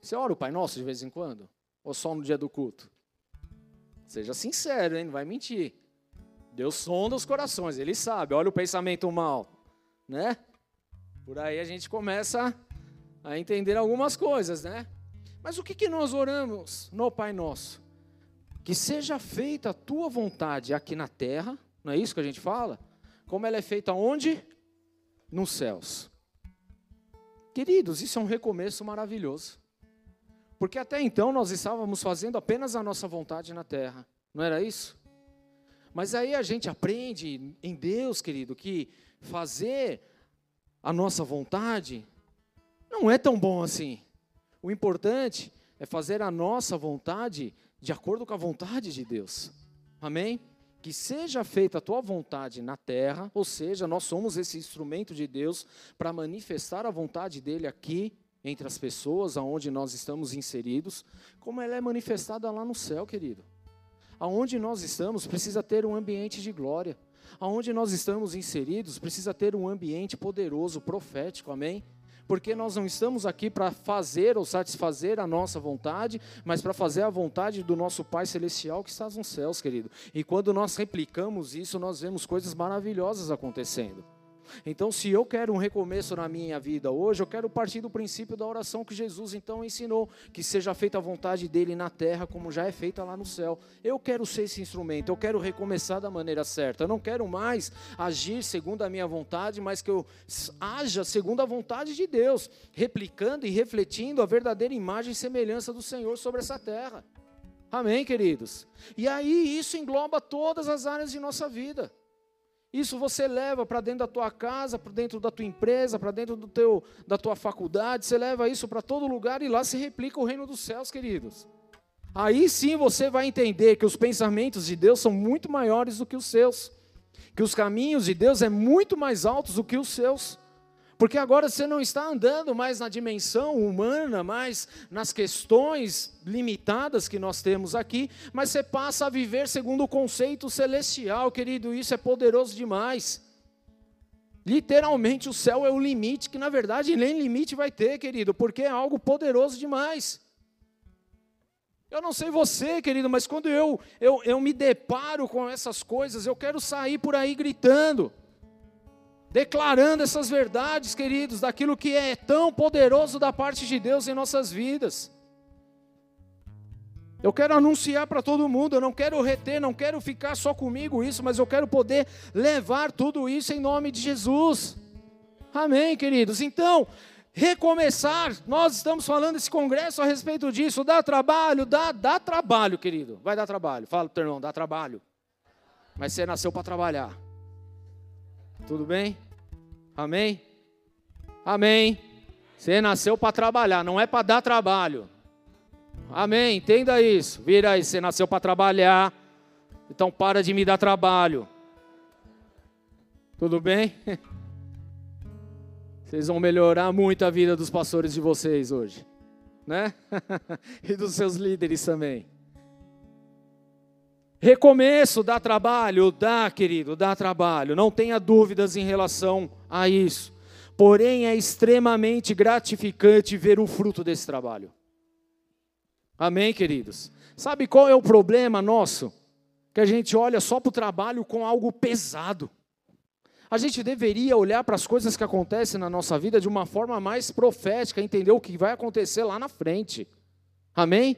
Você ora o Pai Nosso de vez em quando? Ou só no dia do culto? Seja sincero, hein? não vai mentir. Deus sonda os corações, Ele sabe, olha o pensamento mal, né? Por aí a gente começa a entender algumas coisas, né? Mas o que, que nós oramos no Pai Nosso? Que seja feita a tua vontade aqui na terra, não é isso que a gente fala? Como ela é feita onde? Nos céus. Queridos, isso é um recomeço maravilhoso. Porque até então nós estávamos fazendo apenas a nossa vontade na terra, não era isso? Mas aí a gente aprende em Deus, querido, que fazer a nossa vontade, não é tão bom assim. O importante é fazer a nossa vontade de acordo com a vontade de Deus. Amém? Que seja feita a tua vontade na terra, ou seja, nós somos esse instrumento de Deus para manifestar a vontade dele aqui entre as pessoas aonde nós estamos inseridos, como ela é manifestada lá no céu, querido. Aonde nós estamos precisa ter um ambiente de glória aonde nós estamos inseridos precisa ter um ambiente poderoso, profético, amém? Porque nós não estamos aqui para fazer ou satisfazer a nossa vontade, mas para fazer a vontade do nosso Pai Celestial que está nos céus, querido. E quando nós replicamos isso, nós vemos coisas maravilhosas acontecendo. Então, se eu quero um recomeço na minha vida hoje, eu quero partir do princípio da oração que Jesus então ensinou, que seja feita a vontade dele na terra como já é feita lá no céu. Eu quero ser esse instrumento, eu quero recomeçar da maneira certa. Eu não quero mais agir segundo a minha vontade, mas que eu haja segundo a vontade de Deus, replicando e refletindo a verdadeira imagem e semelhança do Senhor sobre essa terra. Amém, queridos? E aí isso engloba todas as áreas de nossa vida. Isso você leva para dentro da tua casa, para dentro da tua empresa, para dentro do teu, da tua faculdade, você leva isso para todo lugar e lá se replica o reino dos céus, queridos. Aí sim você vai entender que os pensamentos de Deus são muito maiores do que os seus, que os caminhos de Deus é muito mais altos do que os seus. Porque agora você não está andando mais na dimensão humana, mais nas questões limitadas que nós temos aqui, mas você passa a viver segundo o conceito celestial, querido, isso é poderoso demais. Literalmente o céu é o limite, que na verdade nem limite vai ter, querido, porque é algo poderoso demais. Eu não sei você, querido, mas quando eu, eu, eu me deparo com essas coisas, eu quero sair por aí gritando declarando essas verdades, queridos, daquilo que é tão poderoso da parte de Deus em nossas vidas. Eu quero anunciar para todo mundo, eu não quero reter, não quero ficar só comigo isso, mas eu quero poder levar tudo isso em nome de Jesus. Amém, queridos. Então, recomeçar, nós estamos falando esse congresso a respeito disso, dá trabalho, dá, dá trabalho, querido. Vai dar trabalho. Fala para o teu irmão, dá trabalho. Mas você nasceu para trabalhar. Tudo bem? Amém? Amém. Você nasceu para trabalhar, não é para dar trabalho. Amém. Entenda isso. Vira aí, você nasceu para trabalhar. Então para de me dar trabalho. Tudo bem? Vocês vão melhorar muito a vida dos pastores de vocês hoje, né? e dos seus líderes também. Recomeço dá trabalho, dá, querido, dá trabalho. Não tenha dúvidas em relação a isso. Porém, é extremamente gratificante ver o fruto desse trabalho. Amém, queridos? Sabe qual é o problema nosso? Que a gente olha só para o trabalho com algo pesado. A gente deveria olhar para as coisas que acontecem na nossa vida de uma forma mais profética, entender o que vai acontecer lá na frente. Amém?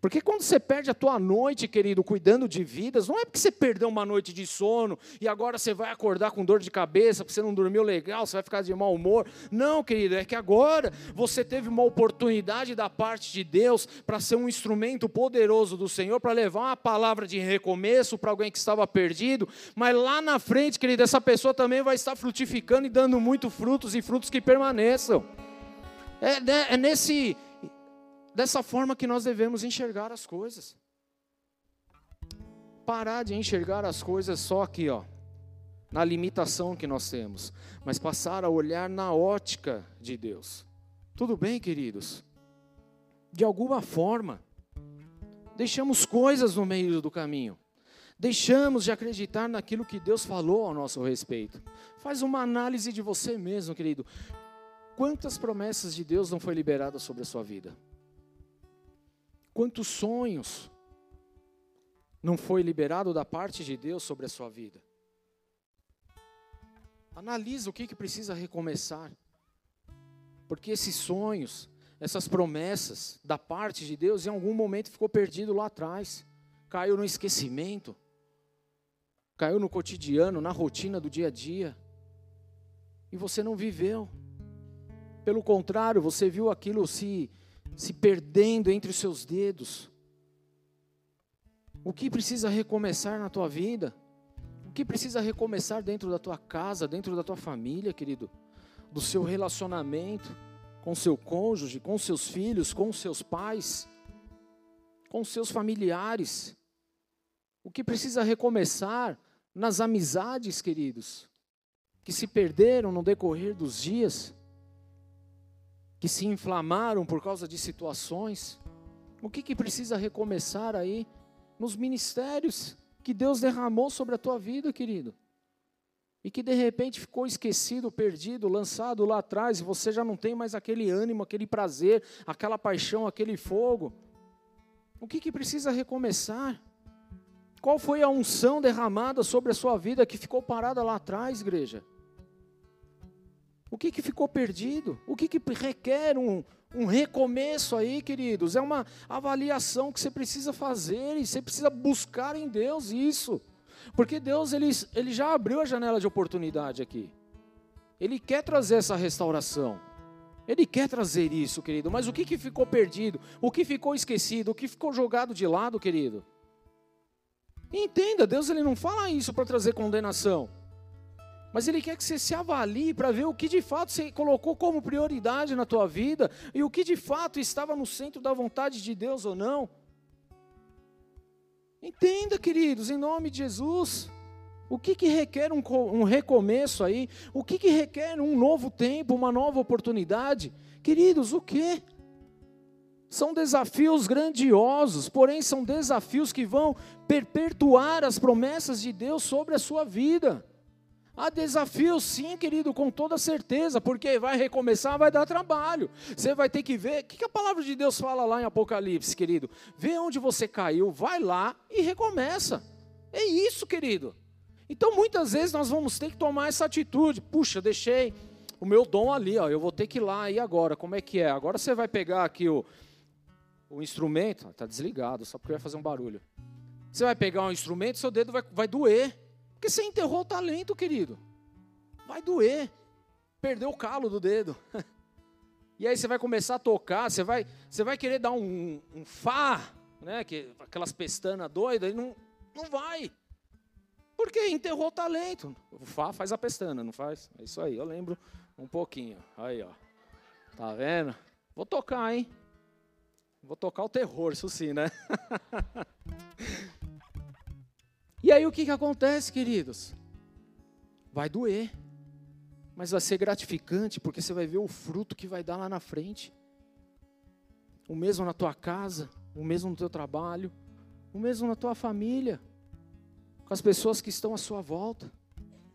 Porque quando você perde a tua noite, querido, cuidando de vidas, não é porque você perdeu uma noite de sono e agora você vai acordar com dor de cabeça, porque você não dormiu legal, você vai ficar de mau humor. Não, querido, é que agora você teve uma oportunidade da parte de Deus para ser um instrumento poderoso do Senhor, para levar uma palavra de recomeço para alguém que estava perdido, mas lá na frente, querido, essa pessoa também vai estar frutificando e dando muito frutos e frutos que permaneçam. É, né, é nesse dessa forma que nós devemos enxergar as coisas. Parar de enxergar as coisas só aqui, ó, na limitação que nós temos, mas passar a olhar na ótica de Deus. Tudo bem, queridos? De alguma forma, deixamos coisas no meio do caminho. Deixamos de acreditar naquilo que Deus falou ao nosso respeito. Faz uma análise de você mesmo, querido. Quantas promessas de Deus não foi liberadas sobre a sua vida? Quantos sonhos não foi liberado da parte de Deus sobre a sua vida? Analisa o que, que precisa recomeçar. Porque esses sonhos, essas promessas da parte de Deus, em algum momento ficou perdido lá atrás. Caiu no esquecimento. Caiu no cotidiano, na rotina do dia a dia. E você não viveu. Pelo contrário, você viu aquilo se se perdendo entre os seus dedos. O que precisa recomeçar na tua vida? O que precisa recomeçar dentro da tua casa, dentro da tua família, querido? Do seu relacionamento com seu cônjuge, com seus filhos, com seus pais, com seus familiares. O que precisa recomeçar nas amizades, queridos, que se perderam no decorrer dos dias que se inflamaram por causa de situações. O que, que precisa recomeçar aí nos ministérios que Deus derramou sobre a tua vida, querido? E que de repente ficou esquecido, perdido, lançado lá atrás, e você já não tem mais aquele ânimo, aquele prazer, aquela paixão, aquele fogo. O que, que precisa recomeçar? Qual foi a unção derramada sobre a sua vida que ficou parada lá atrás, igreja? O que, que ficou perdido? O que, que requer um, um recomeço aí, queridos? É uma avaliação que você precisa fazer e você precisa buscar em Deus isso. Porque Deus ele, ele já abriu a janela de oportunidade aqui. Ele quer trazer essa restauração. Ele quer trazer isso, querido. Mas o que, que ficou perdido? O que ficou esquecido? O que ficou jogado de lado, querido? Entenda, Deus ele não fala isso para trazer condenação. Mas Ele quer que você se avalie para ver o que de fato você colocou como prioridade na tua vida e o que de fato estava no centro da vontade de Deus ou não. Entenda, queridos, em nome de Jesus. O que, que requer um, um recomeço aí? O que, que requer um novo tempo, uma nova oportunidade? Queridos, o que? São desafios grandiosos, porém são desafios que vão perpetuar as promessas de Deus sobre a sua vida. Há desafio sim, querido, com toda certeza, porque vai recomeçar, vai dar trabalho. Você vai ter que ver, o que a palavra de Deus fala lá em Apocalipse, querido? Vê onde você caiu, vai lá e recomeça. É isso, querido. Então muitas vezes nós vamos ter que tomar essa atitude. Puxa, deixei o meu dom ali, ó, eu vou ter que ir lá, e agora? Como é que é? Agora você vai pegar aqui o, o instrumento, está desligado, só porque vai fazer um barulho. Você vai pegar um instrumento, seu dedo vai, vai doer. Porque você enterrou o talento, querido. Vai doer. Perdeu o calo do dedo. E aí você vai começar a tocar, você vai, você vai querer dar um, um fá, né? Que, aquelas pestanas doidas, e não, não vai. Porque enterrou o talento. Fá faz a pestana, não faz? É isso aí, eu lembro um pouquinho. Aí, ó. Tá vendo? Vou tocar, hein? Vou tocar o terror, isso sim, né? e aí o que, que acontece, queridos? Vai doer. Mas vai ser gratificante, porque você vai ver o fruto que vai dar lá na frente. O mesmo na tua casa, o mesmo no teu trabalho, o mesmo na tua família, com as pessoas que estão à sua volta.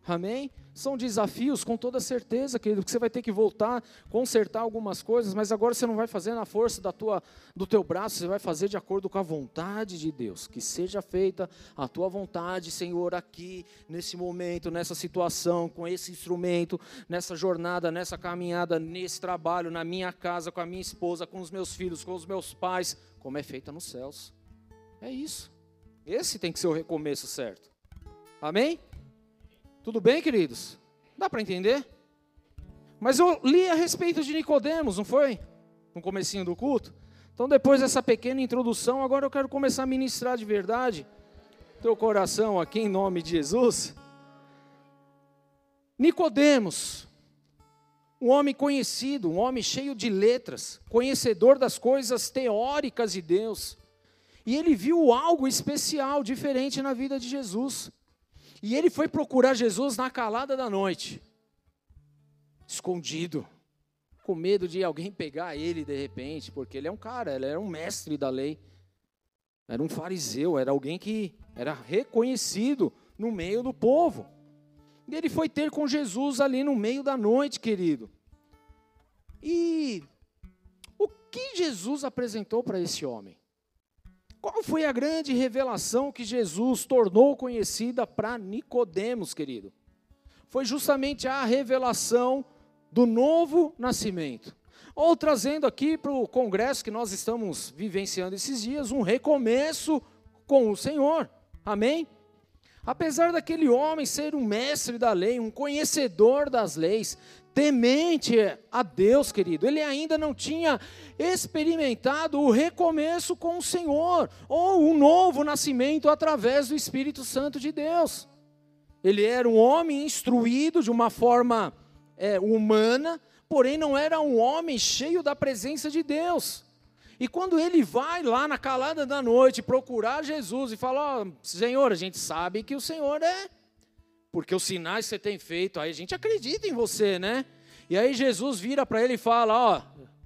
Amém? São desafios, com toda certeza, querido, que você vai ter que voltar, consertar algumas coisas, mas agora você não vai fazer na força da tua, do teu braço, você vai fazer de acordo com a vontade de Deus. Que seja feita a tua vontade, Senhor, aqui, nesse momento, nessa situação, com esse instrumento, nessa jornada, nessa caminhada, nesse trabalho, na minha casa, com a minha esposa, com os meus filhos, com os meus pais, como é feita nos céus. É isso. Esse tem que ser o recomeço certo. Amém? Tudo bem, queridos? Dá para entender? Mas eu li a respeito de Nicodemos, não foi? No comecinho do culto. Então, depois dessa pequena introdução, agora eu quero começar a ministrar de verdade teu coração aqui em nome de Jesus. Nicodemos, um homem conhecido, um homem cheio de letras, conhecedor das coisas teóricas de Deus. E ele viu algo especial, diferente na vida de Jesus. E ele foi procurar Jesus na calada da noite, escondido, com medo de alguém pegar ele de repente, porque ele é um cara, ele era um mestre da lei, era um fariseu, era alguém que era reconhecido no meio do povo. E ele foi ter com Jesus ali no meio da noite, querido. E o que Jesus apresentou para esse homem? Qual foi a grande revelação que Jesus tornou conhecida para Nicodemos, querido? Foi justamente a revelação do novo nascimento. Ou trazendo aqui para o congresso que nós estamos vivenciando esses dias, um recomeço com o Senhor. Amém? Apesar daquele homem ser um mestre da lei, um conhecedor das leis, temente a Deus, querido. Ele ainda não tinha experimentado o recomeço com o Senhor, ou um novo nascimento através do Espírito Santo de Deus. Ele era um homem instruído de uma forma é, humana, porém não era um homem cheio da presença de Deus. E quando ele vai lá na calada da noite procurar Jesus e fala: oh, Senhor, a gente sabe que o Senhor é porque os sinais que você tem feito, aí a gente acredita em você, né? E aí Jesus vira para ele e fala: Ó,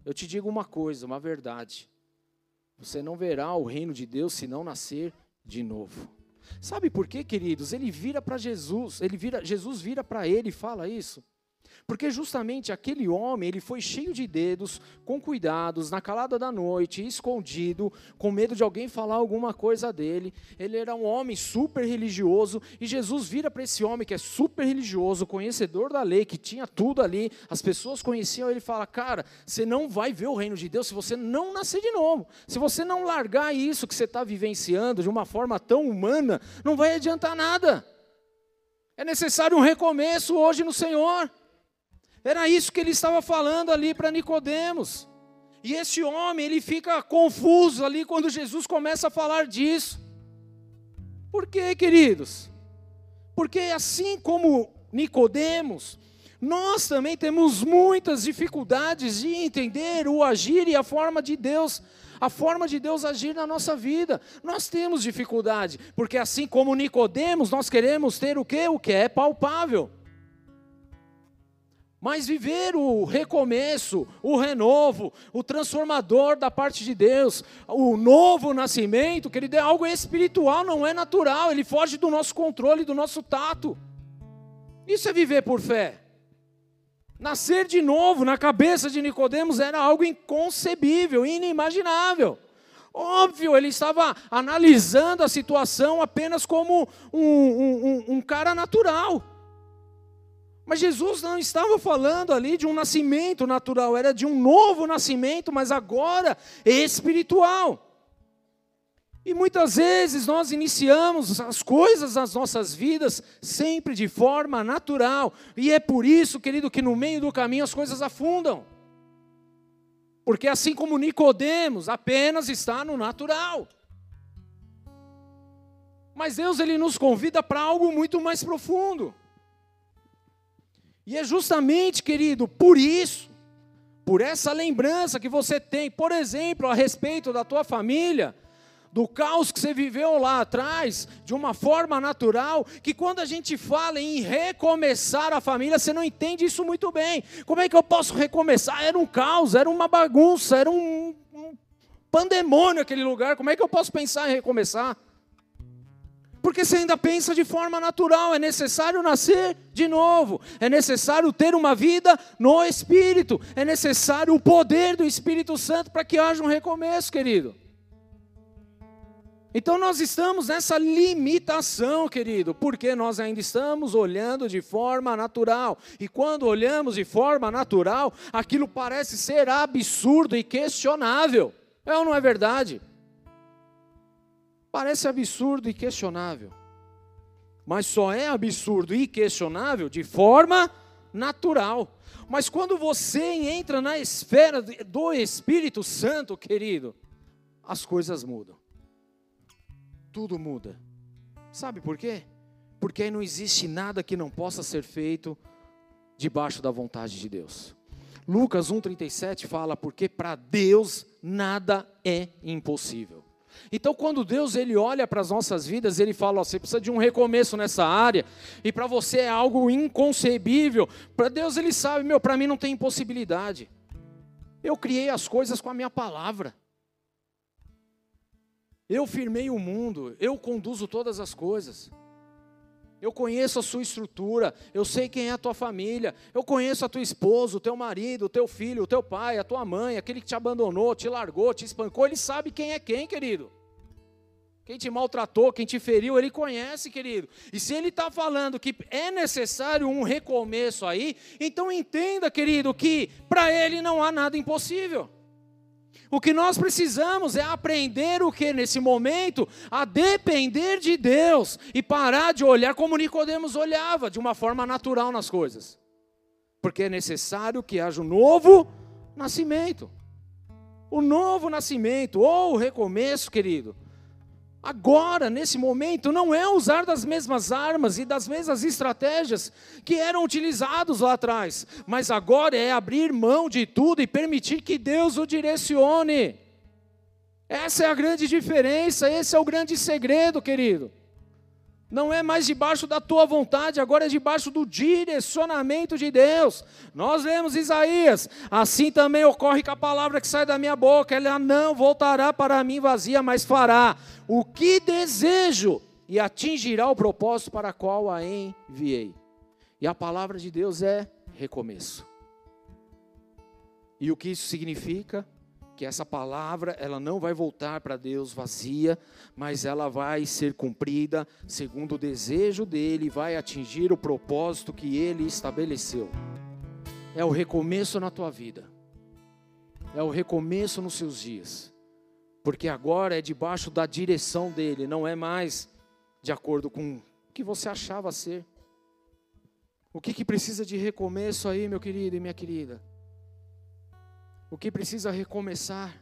eu te digo uma coisa, uma verdade. Você não verá o reino de Deus se não nascer de novo. Sabe por quê, queridos? Ele vira para Jesus, ele vira, Jesus vira para ele e fala isso. Porque justamente aquele homem, ele foi cheio de dedos, com cuidados, na calada da noite, escondido, com medo de alguém falar alguma coisa dele. Ele era um homem super religioso e Jesus vira para esse homem que é super religioso, conhecedor da lei, que tinha tudo ali, as pessoas conheciam ele fala: "Cara, você não vai ver o reino de Deus se você não nascer de novo. Se você não largar isso que você está vivenciando de uma forma tão humana, não vai adiantar nada. É necessário um recomeço hoje no Senhor. Era isso que ele estava falando ali para Nicodemos. E esse homem, ele fica confuso ali quando Jesus começa a falar disso. Por quê, queridos? Porque assim como Nicodemos, nós também temos muitas dificuldades de entender o agir e a forma de Deus, a forma de Deus agir na nossa vida. Nós temos dificuldade, porque assim como Nicodemos, nós queremos ter o que? O que é palpável. Mas viver o recomeço, o renovo, o transformador da parte de Deus, o novo nascimento, que ele é algo espiritual, não é natural, ele foge do nosso controle, do nosso tato. Isso é viver por fé. Nascer de novo na cabeça de Nicodemos era algo inconcebível, inimaginável. Óbvio, ele estava analisando a situação apenas como um, um, um cara natural. Mas Jesus não estava falando ali de um nascimento natural, era de um novo nascimento, mas agora espiritual. E muitas vezes nós iniciamos as coisas nas nossas vidas sempre de forma natural, e é por isso, querido, que no meio do caminho as coisas afundam. Porque assim como Nicodemos, apenas está no natural. Mas Deus ele nos convida para algo muito mais profundo. E é justamente, querido, por isso, por essa lembrança que você tem, por exemplo, a respeito da tua família, do caos que você viveu lá atrás, de uma forma natural, que quando a gente fala em recomeçar a família, você não entende isso muito bem. Como é que eu posso recomeçar? Era um caos, era uma bagunça, era um, um pandemônio aquele lugar. Como é que eu posso pensar em recomeçar? Porque você ainda pensa de forma natural, é necessário nascer de novo, é necessário ter uma vida no Espírito, é necessário o poder do Espírito Santo para que haja um recomeço, querido. Então nós estamos nessa limitação, querido, porque nós ainda estamos olhando de forma natural. E quando olhamos de forma natural, aquilo parece ser absurdo e questionável. É ou não é verdade? Parece absurdo e questionável. Mas só é absurdo e questionável de forma natural. Mas quando você entra na esfera do Espírito Santo, querido, as coisas mudam tudo muda. Sabe por quê? Porque aí não existe nada que não possa ser feito debaixo da vontade de Deus. Lucas 1,37 fala: porque para Deus nada é impossível. Então, quando Deus ele olha para as nossas vidas, ele fala: ó, você precisa de um recomeço nessa área, e para você é algo inconcebível. Para Deus, ele sabe: meu, para mim não tem impossibilidade. Eu criei as coisas com a minha palavra. Eu firmei o mundo, eu conduzo todas as coisas. Eu conheço a sua estrutura, eu sei quem é a tua família, eu conheço a tua esposa, o teu marido, o teu filho, o teu pai, a tua mãe, aquele que te abandonou, te largou, te espancou, ele sabe quem é quem, querido. Quem te maltratou, quem te feriu, ele conhece, querido. E se ele está falando que é necessário um recomeço aí, então entenda, querido, que para ele não há nada impossível. O que nós precisamos é aprender o que nesse momento a depender de Deus e parar de olhar como Nicodemos olhava, de uma forma natural nas coisas. Porque é necessário que haja um novo nascimento. O novo nascimento ou o recomeço, querido, agora, nesse momento, não é usar das mesmas armas e das mesmas estratégias que eram utilizados lá atrás, mas agora é abrir mão de tudo e permitir que Deus o direcione. Essa é a grande diferença, esse é o grande segredo, querido. Não é mais debaixo da tua vontade, agora é debaixo do direcionamento de Deus. Nós lemos Isaías, assim também ocorre com a palavra que sai da minha boca, ela não voltará para mim vazia, mas fará o que desejo e atingirá o propósito para qual a enviei. E a palavra de Deus é recomeço. E o que isso significa? Que essa palavra ela não vai voltar para Deus vazia, mas ela vai ser cumprida segundo o desejo dele, vai atingir o propósito que ele estabeleceu. É o recomeço na tua vida. É o recomeço nos seus dias. Porque agora é debaixo da direção dele, não é mais de acordo com o que você achava ser. O que, que precisa de recomeço aí, meu querido e minha querida? O que precisa recomeçar.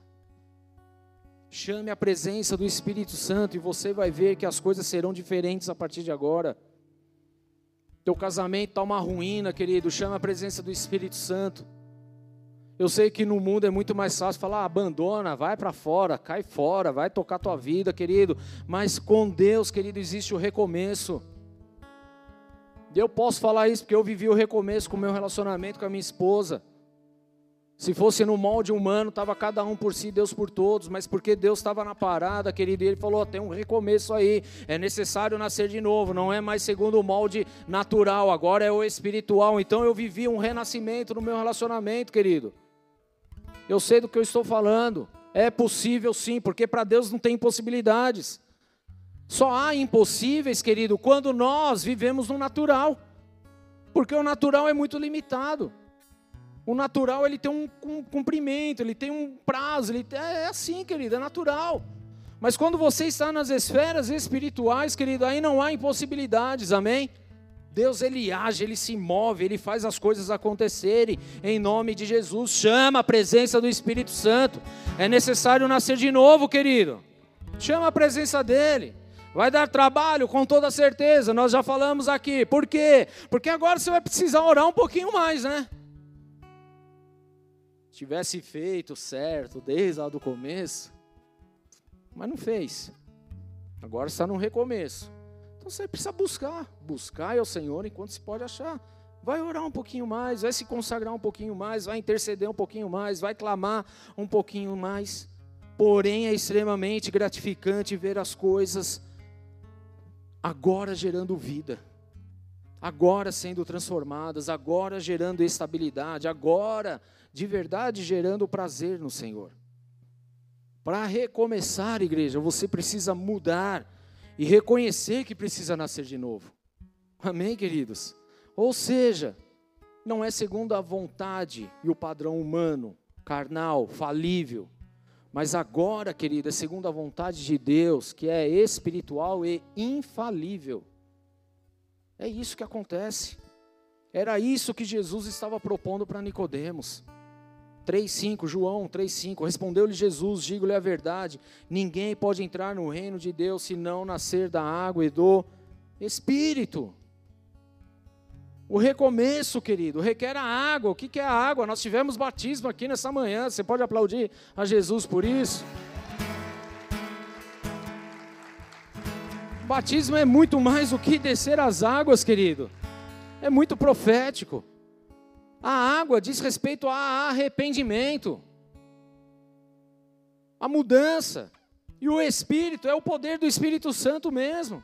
Chame a presença do Espírito Santo e você vai ver que as coisas serão diferentes a partir de agora. Teu casamento está uma ruína, querido. Chame a presença do Espírito Santo. Eu sei que no mundo é muito mais fácil falar, abandona, vai para fora, cai fora, vai tocar tua vida, querido. Mas com Deus, querido, existe o recomeço. Eu posso falar isso porque eu vivi o recomeço com o meu relacionamento com a minha esposa. Se fosse no molde humano, estava cada um por si, Deus por todos, mas porque Deus estava na parada, querido, Ele falou: tem um recomeço aí, é necessário nascer de novo, não é mais segundo o molde natural, agora é o espiritual. Então eu vivi um renascimento no meu relacionamento, querido. Eu sei do que eu estou falando, é possível sim, porque para Deus não tem impossibilidades. Só há impossíveis, querido, quando nós vivemos no natural, porque o natural é muito limitado. O natural ele tem um cumprimento, ele tem um prazo, ele é assim, querido, é natural. Mas quando você está nas esferas espirituais, querido, aí não há impossibilidades, amém? Deus ele age, ele se move, ele faz as coisas acontecerem em nome de Jesus. Chama a presença do Espírito Santo. É necessário nascer de novo, querido. Chama a presença dele. Vai dar trabalho, com toda certeza, nós já falamos aqui. Por quê? Porque agora você vai precisar orar um pouquinho mais, né? Tivesse feito certo desde lá do começo, mas não fez. Agora está no recomeço. Então você precisa buscar, buscar ao Senhor enquanto se pode achar. Vai orar um pouquinho mais, vai se consagrar um pouquinho mais, vai interceder um pouquinho mais, vai clamar um pouquinho mais. Porém, é extremamente gratificante ver as coisas agora gerando vida, agora sendo transformadas, agora gerando estabilidade, agora de verdade gerando prazer no Senhor. Para recomeçar, igreja, você precisa mudar e reconhecer que precisa nascer de novo. Amém, queridos? Ou seja, não é segundo a vontade e o padrão humano, carnal, falível, mas agora, querida, é segundo a vontade de Deus, que é espiritual e infalível. É isso que acontece. Era isso que Jesus estava propondo para Nicodemos. 3:5, João 3:5. Respondeu-lhe Jesus: Digo-lhe a verdade, ninguém pode entrar no reino de Deus se não nascer da água e do espírito. O recomeço, querido, requer a água. O que é a água? Nós tivemos batismo aqui nessa manhã. Você pode aplaudir a Jesus por isso? batismo é muito mais do que descer as águas, querido. É muito profético. A água diz respeito a arrependimento, a mudança. E o Espírito é o poder do Espírito Santo mesmo.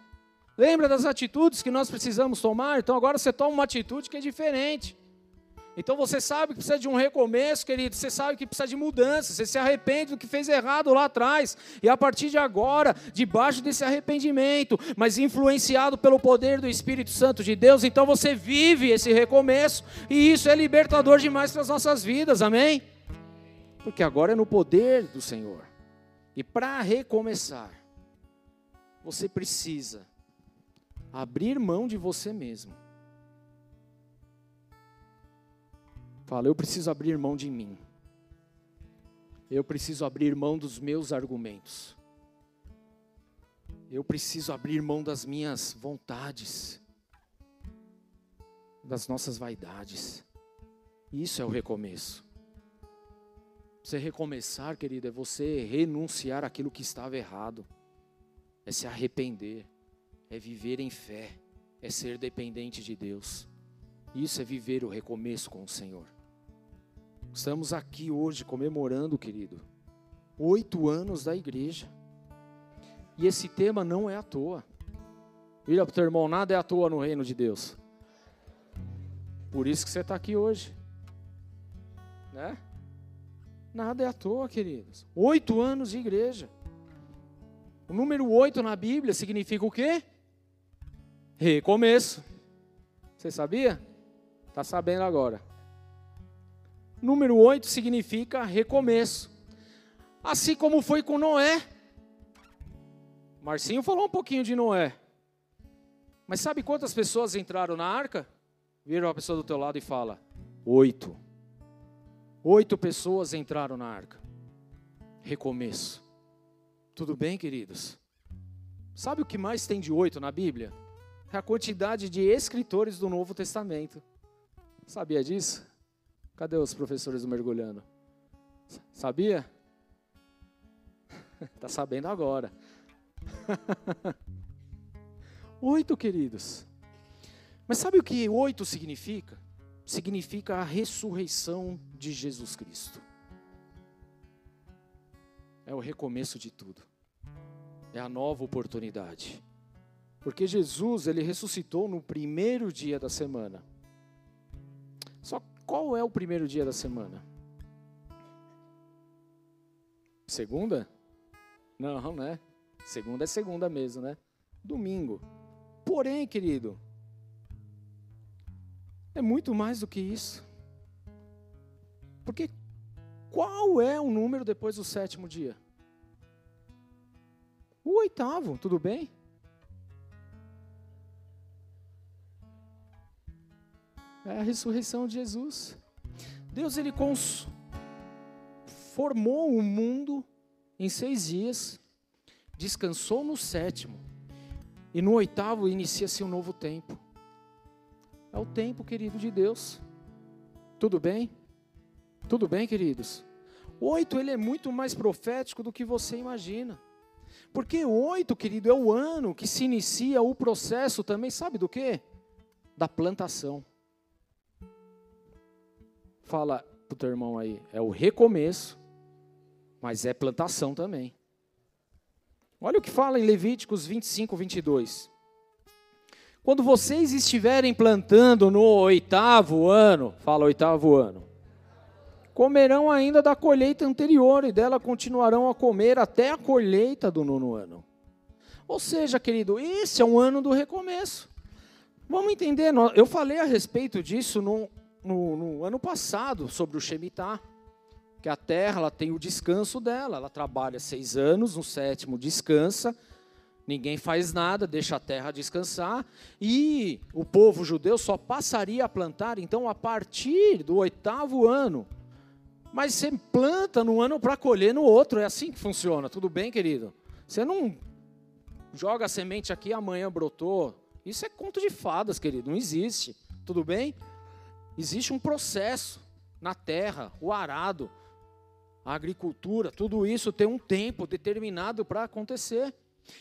Lembra das atitudes que nós precisamos tomar? Então agora você toma uma atitude que é diferente. Então você sabe que precisa de um recomeço, querido. Você sabe que precisa de mudança. Você se arrepende do que fez errado lá atrás. E a partir de agora, debaixo desse arrependimento, mas influenciado pelo poder do Espírito Santo de Deus, então você vive esse recomeço. E isso é libertador demais para as nossas vidas. Amém? Porque agora é no poder do Senhor. E para recomeçar, você precisa abrir mão de você mesmo. Fala, eu preciso abrir mão de mim. Eu preciso abrir mão dos meus argumentos. Eu preciso abrir mão das minhas vontades, das nossas vaidades. Isso é o recomeço. Você recomeçar, querido, é você renunciar aquilo que estava errado, é se arrepender é viver em fé, é ser dependente de Deus. Isso é viver o recomeço com o Senhor. Estamos aqui hoje comemorando, querido, oito anos da igreja. E esse tema não é à toa. Vira para o teu irmão, nada é à toa no reino de Deus. Por isso que você está aqui hoje. Né? Nada é à toa, queridos. Oito anos de igreja. O número oito na Bíblia significa o quê? Recomeço. Você sabia? Está sabendo agora. Número 8 significa recomeço. Assim como foi com Noé. Marcinho falou um pouquinho de Noé. Mas sabe quantas pessoas entraram na arca? Vira a pessoa do teu lado e fala: oito. Oito pessoas entraram na arca. Recomeço. Tudo bem, queridos? Sabe o que mais tem de oito na Bíblia? É a quantidade de escritores do Novo Testamento. Sabia disso? Cadê os professores do mergulhando? Sabia? Está sabendo agora. oito, queridos. Mas sabe o que oito significa? Significa a ressurreição de Jesus Cristo. É o recomeço de tudo. É a nova oportunidade. Porque Jesus, ele ressuscitou no primeiro dia da semana. Qual é o primeiro dia da semana? Segunda? Não, né? Segunda é segunda mesmo, né? Domingo. Porém, querido, é muito mais do que isso. Porque qual é o número depois do sétimo dia? O oitavo, tudo bem? É a ressurreição de Jesus. Deus ele cons... formou o mundo em seis dias, descansou no sétimo E no oitavo inicia-se um novo tempo. É o tempo, querido de Deus. Tudo bem? Tudo bem, queridos? Oito, ele é muito mais profético do que você imagina. Porque oito, querido, é o ano que se inicia o processo também, sabe do quê? Da plantação. Fala pro teu irmão aí, é o recomeço, mas é plantação também. Olha o que fala em Levíticos 25, 22. Quando vocês estiverem plantando no oitavo ano, fala oitavo ano, comerão ainda da colheita anterior e dela continuarão a comer até a colheita do nono ano. Ou seja, querido, esse é um ano do recomeço. Vamos entender, eu falei a respeito disso no, no ano passado, sobre o Shemitah, que a terra ela tem o descanso dela, ela trabalha seis anos, no sétimo descansa, ninguém faz nada, deixa a terra descansar, e o povo judeu só passaria a plantar, então, a partir do oitavo ano, mas você planta num ano para colher no outro, é assim que funciona, tudo bem, querido? Você não joga a semente aqui amanhã brotou. Isso é conto de fadas, querido, não existe, tudo bem? Existe um processo na terra, o arado, a agricultura, tudo isso tem um tempo determinado para acontecer.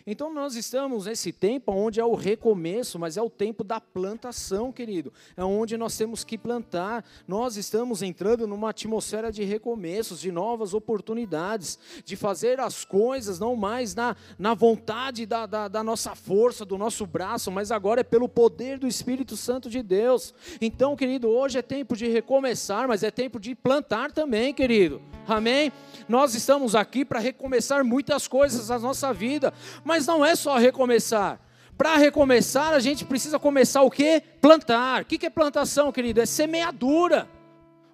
Então nós estamos nesse tempo onde é o recomeço, mas é o tempo da plantação, querido. É onde nós temos que plantar. Nós estamos entrando numa atmosfera de recomeços, de novas oportunidades, de fazer as coisas não mais na, na vontade da, da, da nossa força, do nosso braço, mas agora é pelo poder do Espírito Santo de Deus. Então, querido, hoje é tempo de recomeçar, mas é tempo de plantar também, querido. Amém? Nós estamos aqui para recomeçar muitas coisas na nossa vida, mas não é só recomeçar. Para recomeçar, a gente precisa começar o quê? Plantar. O que é plantação, querido? É semeadura.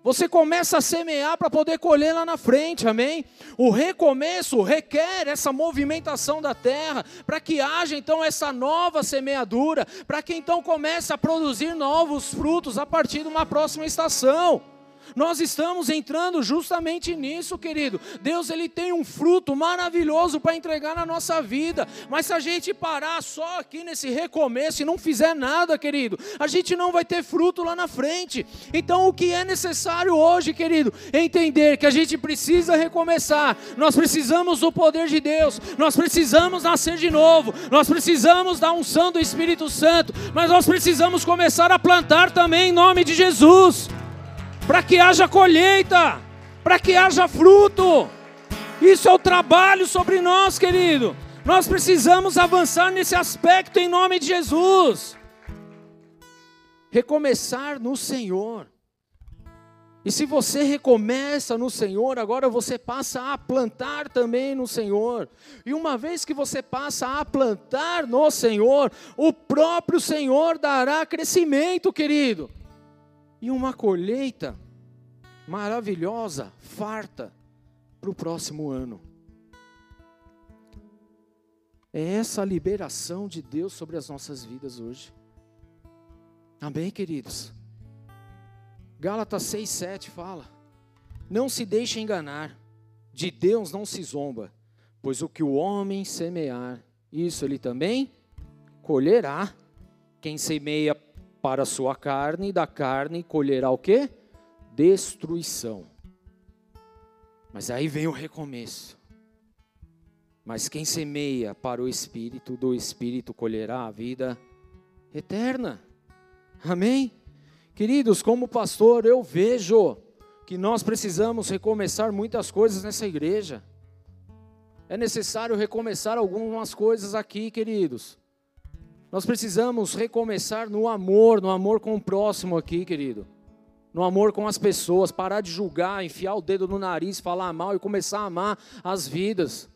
Você começa a semear para poder colher lá na frente, amém? O recomeço requer essa movimentação da terra, para que haja então essa nova semeadura, para que então comece a produzir novos frutos a partir de uma próxima estação. Nós estamos entrando justamente nisso, querido. Deus ele tem um fruto maravilhoso para entregar na nossa vida, mas se a gente parar só aqui nesse recomeço e não fizer nada, querido, a gente não vai ter fruto lá na frente. Então o que é necessário hoje, querido, é entender que a gente precisa recomeçar. Nós precisamos do poder de Deus. Nós precisamos nascer de novo. Nós precisamos da unção do Espírito Santo, mas nós precisamos começar a plantar também em nome de Jesus para que haja colheita, para que haja fruto. Isso é o trabalho sobre nós, querido. Nós precisamos avançar nesse aspecto em nome de Jesus. Recomeçar no Senhor. E se você recomeça no Senhor, agora você passa a plantar também no Senhor. E uma vez que você passa a plantar no Senhor, o próprio Senhor dará crescimento, querido e uma colheita maravilhosa, farta, para o próximo ano. É essa a liberação de Deus sobre as nossas vidas hoje. Amém, queridos? Gálatas 6, 7 fala: Não se deixe enganar, de Deus não se zomba, pois o que o homem semear, isso ele também colherá. Quem semeia para a sua carne, e da carne colherá o quê? Destruição. Mas aí vem o recomeço. Mas quem semeia para o Espírito, do Espírito colherá a vida eterna. Amém? Queridos, como pastor, eu vejo que nós precisamos recomeçar muitas coisas nessa igreja. É necessário recomeçar algumas coisas aqui, queridos. Nós precisamos recomeçar no amor, no amor com o próximo aqui, querido. No amor com as pessoas, parar de julgar, enfiar o dedo no nariz, falar mal e começar a amar as vidas.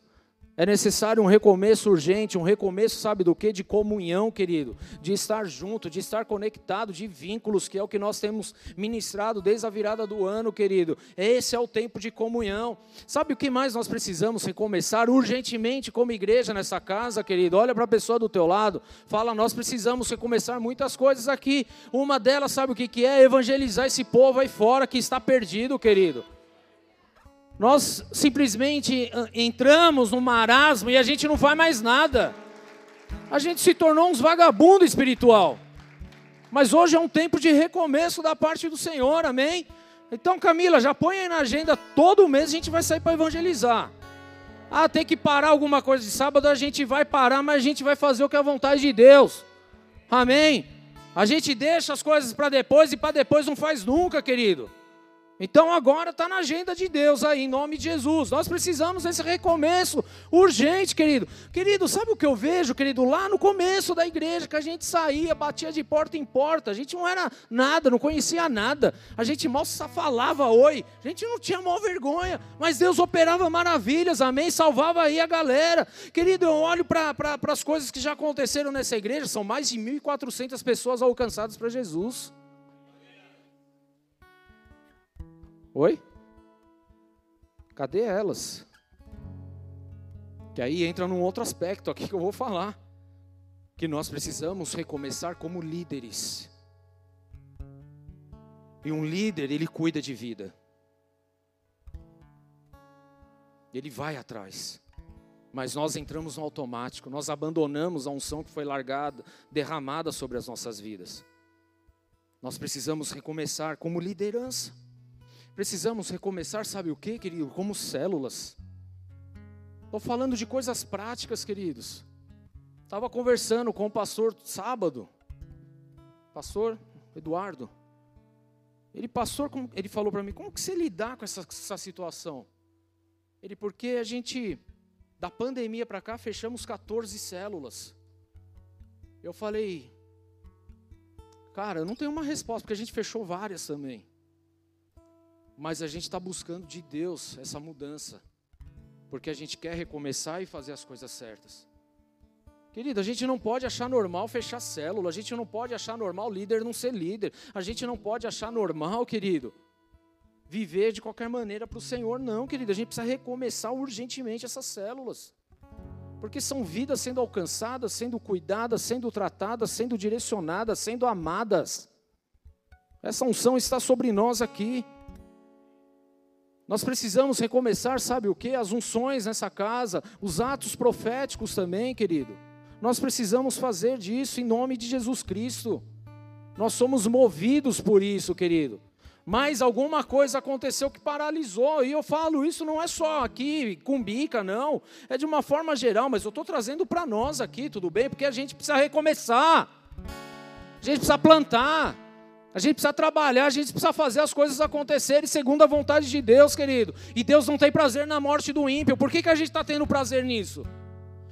É necessário um recomeço urgente, um recomeço, sabe do que? De comunhão, querido, de estar junto, de estar conectado, de vínculos, que é o que nós temos ministrado desde a virada do ano, querido. Esse é o tempo de comunhão. Sabe o que mais nós precisamos recomeçar urgentemente como igreja nessa casa, querido? Olha para a pessoa do teu lado, fala, nós precisamos recomeçar muitas coisas aqui. Uma delas, sabe o que, que é? Evangelizar esse povo aí fora que está perdido, querido. Nós simplesmente ah, entramos no marasmo e a gente não faz mais nada. A gente se tornou uns vagabundo espiritual. Mas hoje é um tempo de recomeço da parte do Senhor, amém? Então, Camila, já põe aí na agenda, todo mês a gente vai sair para evangelizar. Ah, tem que parar alguma coisa de sábado, a gente vai parar, mas a gente vai fazer o que é a vontade de Deus. Amém? A gente deixa as coisas para depois e para depois não faz nunca, querido. Então agora está na agenda de Deus aí, em nome de Jesus. Nós precisamos desse recomeço urgente, querido. Querido, sabe o que eu vejo, querido? Lá no começo da igreja, que a gente saía, batia de porta em porta, a gente não era nada, não conhecia nada, a gente mal falava oi, a gente não tinha mal vergonha, mas Deus operava maravilhas, amém? Salvava aí a galera. Querido, eu olho para as coisas que já aconteceram nessa igreja, são mais de 1.400 pessoas alcançadas para Jesus. Oi? Cadê elas? Que aí entra num outro aspecto aqui que eu vou falar. Que nós precisamos recomeçar como líderes. E um líder, ele cuida de vida. Ele vai atrás. Mas nós entramos no automático, nós abandonamos a unção que foi largada, derramada sobre as nossas vidas. Nós precisamos recomeçar como liderança. Precisamos recomeçar, sabe o que, querido? Como células. Estou falando de coisas práticas, queridos. Estava conversando com o pastor sábado, pastor Eduardo. Ele pastor, ele falou para mim, como que você lidar com essa, essa situação? Ele, porque a gente, da pandemia para cá, fechamos 14 células. Eu falei, cara, eu não tenho uma resposta, porque a gente fechou várias também. Mas a gente está buscando de Deus essa mudança, porque a gente quer recomeçar e fazer as coisas certas. Querido, a gente não pode achar normal fechar célula, a gente não pode achar normal líder não ser líder, a gente não pode achar normal, querido, viver de qualquer maneira para o Senhor, não, querido, a gente precisa recomeçar urgentemente essas células, porque são vidas sendo alcançadas, sendo cuidadas, sendo tratadas, sendo direcionadas, sendo amadas. Essa unção está sobre nós aqui. Nós precisamos recomeçar, sabe o que? As unções nessa casa, os atos proféticos também, querido. Nós precisamos fazer disso em nome de Jesus Cristo. Nós somos movidos por isso, querido. Mas alguma coisa aconteceu que paralisou, e eu falo isso não é só aqui, com bica, não, é de uma forma geral, mas eu estou trazendo para nós aqui, tudo bem? Porque a gente precisa recomeçar, a gente precisa plantar, a gente precisa trabalhar, a gente precisa fazer as coisas acontecerem segundo a vontade de Deus, querido. E Deus não tem prazer na morte do ímpio. Por que, que a gente está tendo prazer nisso?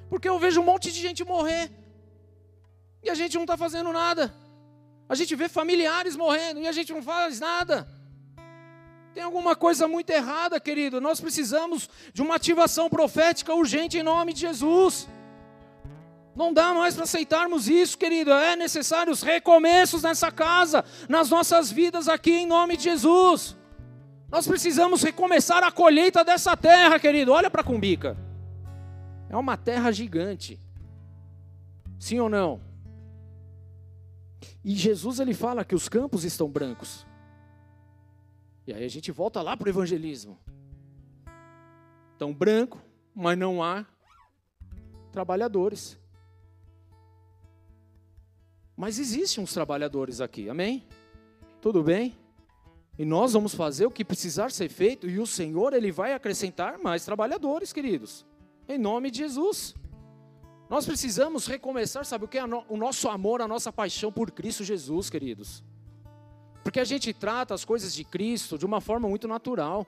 Porque eu vejo um monte de gente morrer. E a gente não está fazendo nada. A gente vê familiares morrendo e a gente não faz nada. Tem alguma coisa muito errada, querido. Nós precisamos de uma ativação profética urgente em nome de Jesus. Não dá mais para aceitarmos isso, querido. É necessário os recomeços nessa casa, nas nossas vidas aqui, em nome de Jesus. Nós precisamos recomeçar a colheita dessa terra, querido. Olha para Cumbica. É uma terra gigante. Sim ou não? E Jesus ele fala que os campos estão brancos. E aí a gente volta lá para o evangelismo. Estão branco, mas não há trabalhadores. Mas existem uns trabalhadores aqui, amém? Tudo bem? E nós vamos fazer o que precisar ser feito, e o Senhor, Ele vai acrescentar mais trabalhadores, queridos, em nome de Jesus. Nós precisamos recomeçar, sabe o que? O nosso amor, a nossa paixão por Cristo Jesus, queridos. Porque a gente trata as coisas de Cristo de uma forma muito natural.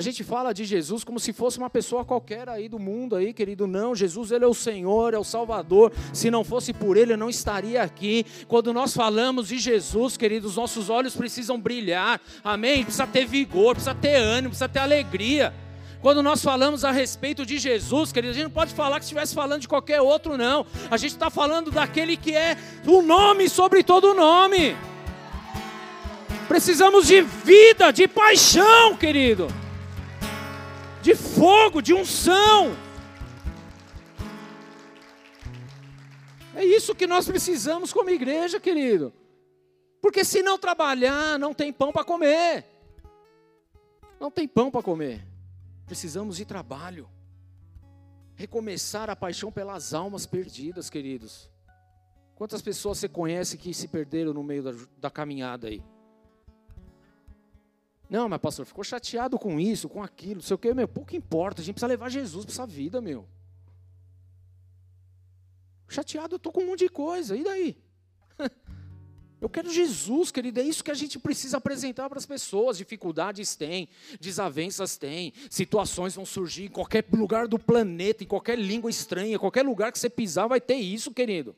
A gente fala de Jesus como se fosse uma pessoa qualquer aí do mundo aí, querido. Não, Jesus ele é o Senhor, é o Salvador. Se não fosse por ele, eu não estaria aqui. Quando nós falamos de Jesus, querido, os nossos olhos precisam brilhar. Amém? Precisa ter vigor, precisa ter ânimo, precisa ter alegria. Quando nós falamos a respeito de Jesus, querido, a gente não pode falar que estivesse falando de qualquer outro, não. A gente está falando daquele que é o nome sobre todo nome. Precisamos de vida, de paixão, querido de fogo, de unção. É isso que nós precisamos como igreja, querido. Porque se não trabalhar, não tem pão para comer. Não tem pão para comer. Precisamos de trabalho. recomeçar a paixão pelas almas perdidas, queridos. Quantas pessoas você conhece que se perderam no meio da, da caminhada aí? Não, mas pastor, ficou chateado com isso, com aquilo, não sei o que, meu, pouco importa, a gente precisa levar Jesus para essa vida, meu. Chateado, eu estou com um monte de coisa, e daí? Eu quero Jesus, querido, é isso que a gente precisa apresentar para as pessoas. Dificuldades tem, desavenças tem, situações vão surgir em qualquer lugar do planeta, em qualquer língua estranha, qualquer lugar que você pisar vai ter isso, querido.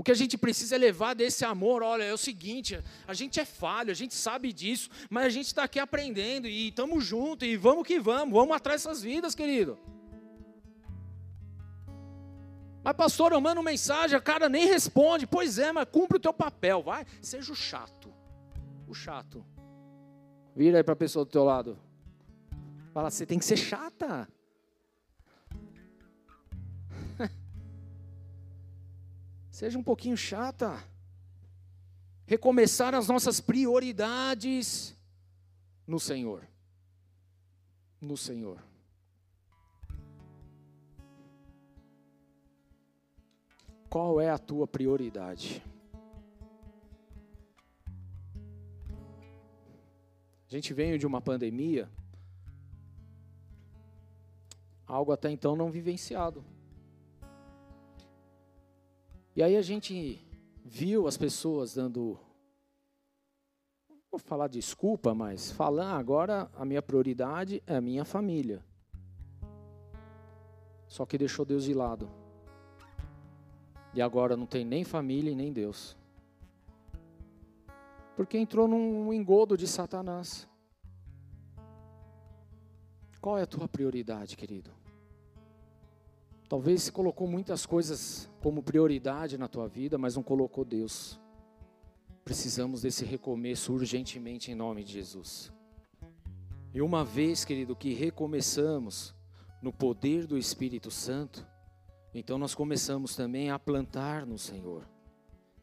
O que a gente precisa é levar desse amor, olha, é o seguinte, a gente é falho, a gente sabe disso, mas a gente está aqui aprendendo e estamos juntos e vamos que vamos, vamos atrás dessas vidas, querido. Mas, pastor, eu mando mensagem, a cara nem responde. Pois é, mas cumpre o teu papel, vai. Seja o chato. O chato. Vira aí para a pessoa do teu lado. Fala, você tem que ser chata. Seja um pouquinho chata. Recomeçar as nossas prioridades no Senhor. No Senhor. Qual é a tua prioridade? A gente veio de uma pandemia, algo até então não vivenciado. E aí a gente viu as pessoas dando, vou falar desculpa, mas falando agora a minha prioridade é a minha família. Só que deixou Deus de lado. E agora não tem nem família e nem Deus. Porque entrou num engodo de Satanás. Qual é a tua prioridade, querido? Talvez você colocou muitas coisas como prioridade na tua vida, mas não colocou Deus. Precisamos desse recomeço urgentemente em nome de Jesus. E uma vez, querido, que recomeçamos no poder do Espírito Santo, então nós começamos também a plantar no Senhor.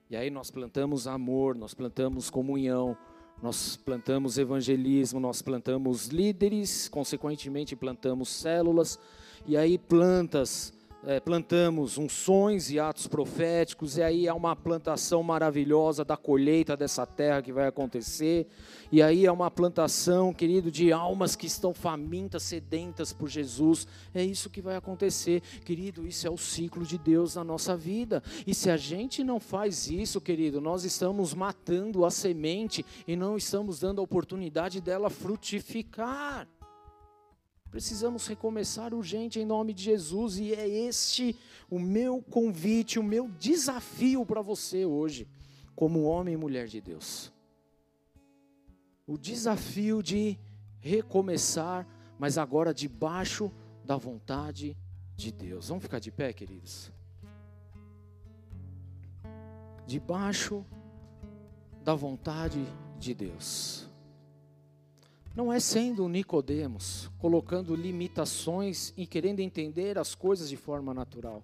E aí nós plantamos amor, nós plantamos comunhão, nós plantamos evangelismo, nós plantamos líderes, consequentemente plantamos células, e aí plantas é, plantamos unções e atos proféticos, e aí há uma plantação maravilhosa da colheita dessa terra que vai acontecer, e aí é uma plantação, querido, de almas que estão famintas, sedentas por Jesus, é isso que vai acontecer, querido, isso é o ciclo de Deus na nossa vida, e se a gente não faz isso, querido, nós estamos matando a semente e não estamos dando a oportunidade dela frutificar. Precisamos recomeçar urgente em nome de Jesus, e é este o meu convite, o meu desafio para você hoje, como homem e mulher de Deus. O desafio de recomeçar, mas agora debaixo da vontade de Deus. Vamos ficar de pé, queridos? Debaixo da vontade de Deus. Não é sendo Nicodemos, colocando limitações e querendo entender as coisas de forma natural.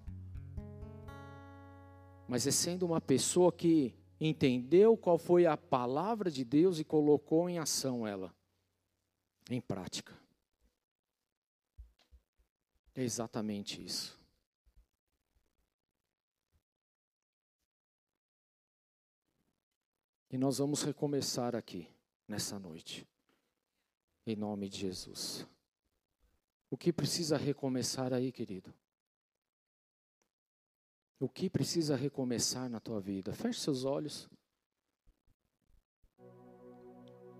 Mas é sendo uma pessoa que entendeu qual foi a palavra de Deus e colocou em ação ela, em prática. É exatamente isso. E nós vamos recomeçar aqui, nessa noite em nome de Jesus. O que precisa recomeçar aí, querido? O que precisa recomeçar na tua vida? Feche seus olhos.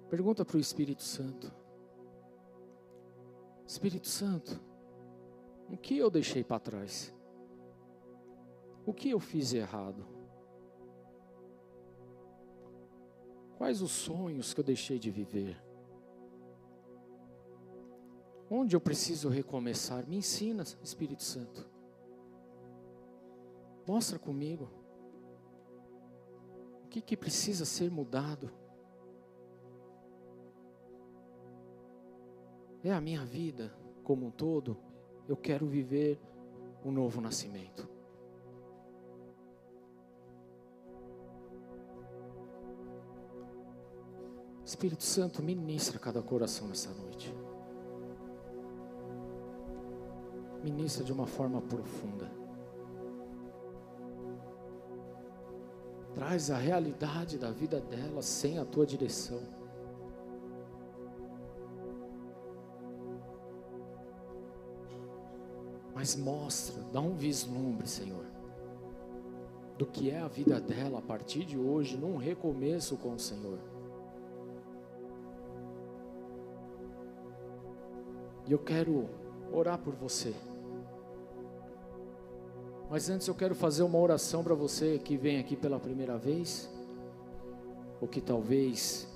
Pergunta para o Espírito Santo. Espírito Santo, o que eu deixei para trás? O que eu fiz errado? Quais os sonhos que eu deixei de viver? Onde eu preciso recomeçar? Me ensina, Espírito Santo. Mostra comigo. O que, que precisa ser mudado? É a minha vida como um todo. Eu quero viver um novo nascimento. Espírito Santo, ministra cada coração nessa noite. Ministra de uma forma profunda. Traz a realidade da vida dela sem a tua direção. Mas mostra, dá um vislumbre, Senhor, do que é a vida dela a partir de hoje, num recomeço com o Senhor. E eu quero orar por você. Mas antes eu quero fazer uma oração para você que vem aqui pela primeira vez, ou que talvez